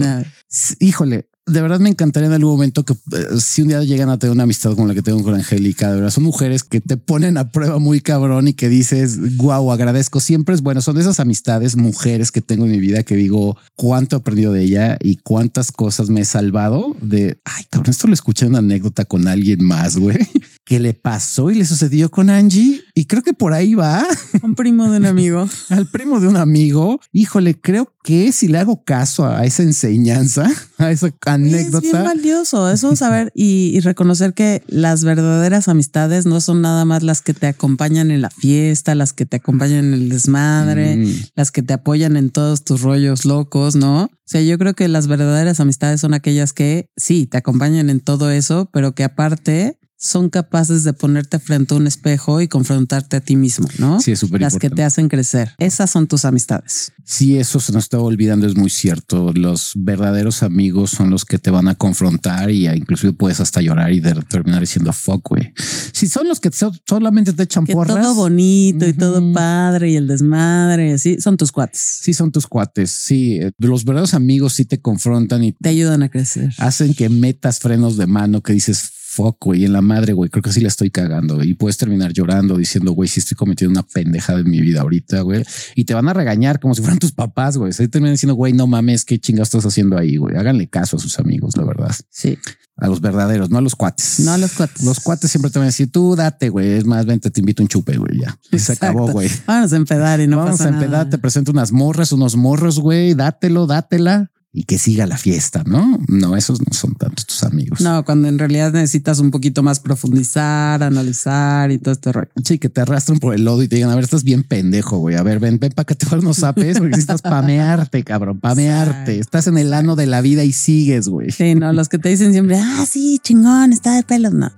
Speaker 1: Híjole, de verdad me encantaría en algún momento que eh, si un día llegan a tener una amistad como la que tengo con Angélica, de verdad son mujeres que te ponen a prueba muy cabrón y que dices, wow, agradezco. Siempre es bueno. Son esas amistades mujeres que tengo en mi vida que digo cuánto he aprendido de ella y cuántas cosas me he salvado de, ay, cabrón, esto lo escuché en una anécdota con alguien más, güey, que le pasó y le sucedió con Angie. Y creo que por ahí va.
Speaker 2: Un primo de un amigo.
Speaker 1: Al primo de un amigo. Híjole, creo que si le hago caso a esa enseñanza, a esa anécdota. Es
Speaker 2: bien valioso eso saber y, reconocer que las verdaderas amistades no son nada más las que te acompañan en la fiesta, las que te acompañan en el desmadre, mm. las que te apoyan en todos tus rollos locos, ¿no? O sea, yo creo que las verdaderas amistades son aquellas que sí te acompañan en todo eso, pero que aparte son capaces de ponerte frente a un espejo y confrontarte a ti mismo, ¿no?
Speaker 1: Sí, es súper
Speaker 2: Las que te hacen crecer. Esas son tus amistades.
Speaker 1: Sí, eso se nos está olvidando, es muy cierto. Los verdaderos amigos son los que te van a confrontar y inclusive puedes hasta llorar y de terminar diciendo fuck, güey. Si son los que solamente te echan
Speaker 2: que
Speaker 1: porras.
Speaker 2: Todo bonito y todo padre y el desmadre, así son tus cuates.
Speaker 1: Sí, son tus cuates. Sí, los verdaderos amigos sí te confrontan y
Speaker 2: te ayudan a crecer.
Speaker 1: Hacen que metas frenos de mano que dices fuck, güey, en la madre, güey, creo que sí la estoy cagando y puedes terminar llorando diciendo, güey, si estoy cometiendo una pendejada en mi vida ahorita, güey, y te van a regañar como si fueran tus papás, güey. Se terminan diciendo, güey, no mames, qué chingas estás haciendo ahí, güey. Háganle caso a sus amigos, la verdad.
Speaker 2: Sí.
Speaker 1: A los verdaderos, no a los cuates.
Speaker 2: No a los cuates.
Speaker 1: Los cuates siempre te van a decir, tú date, güey. Es más, vente, te invito un chupe, güey. Ya. Y se acabó, güey.
Speaker 2: Vamos a empedar y no
Speaker 1: Vamos
Speaker 2: pasa
Speaker 1: a empedar, te presento unas morras, unos morros, güey. Dátelo, dátela y que siga la fiesta, ¿no? No, esos no son tantos tus amigos.
Speaker 2: No, cuando en realidad necesitas un poquito más profundizar, analizar y todo este rollo.
Speaker 1: Sí, que te arrastran por el lodo y te digan, a ver, estás bien pendejo, güey. A ver, ven, ven para que te unos zapes porque necesitas pamearte, cabrón, pamearte. Estás en el ano de la vida y sigues, güey.
Speaker 2: Sí, no, los que te dicen siempre, ah, sí, chingón, está de pelos. No,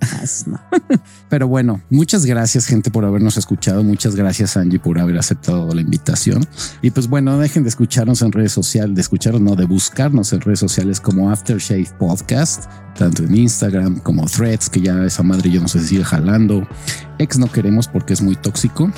Speaker 2: no.
Speaker 1: Pero bueno, muchas gracias, gente, por habernos escuchado. Muchas gracias, Angie, por haber aceptado la invitación. Y pues bueno, no dejen de escucharnos en redes sociales, de escucharnos, no, de bus buscarnos en redes sociales como Aftershave Podcast, tanto en Instagram como Threads, que ya esa madre yo no sé si sigue jalando. Ex no queremos porque es muy tóxico.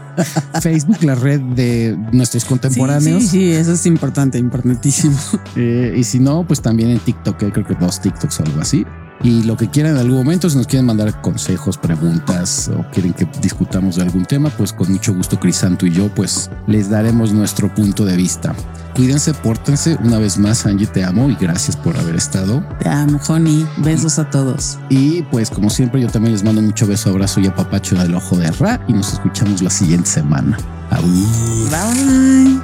Speaker 1: Facebook, la red de nuestros contemporáneos.
Speaker 2: Sí, sí, eso es importante, importantísimo.
Speaker 1: Eh, y si no, pues también en TikTok, eh, creo que dos TikToks o algo así. Y lo que quieran en algún momento, si nos quieren mandar consejos, preguntas o quieren que discutamos de algún tema, pues con mucho gusto Crisanto y yo, pues les daremos nuestro punto de vista. Cuídense, pórtense. Una vez más, Angie, te amo y gracias por haber estado.
Speaker 2: Te amo, Honey. Besos a todos.
Speaker 1: Y pues, como siempre, yo también les mando mucho beso, abrazo y apapacho del ojo de Ra y nos escuchamos la siguiente semana.
Speaker 2: Bye.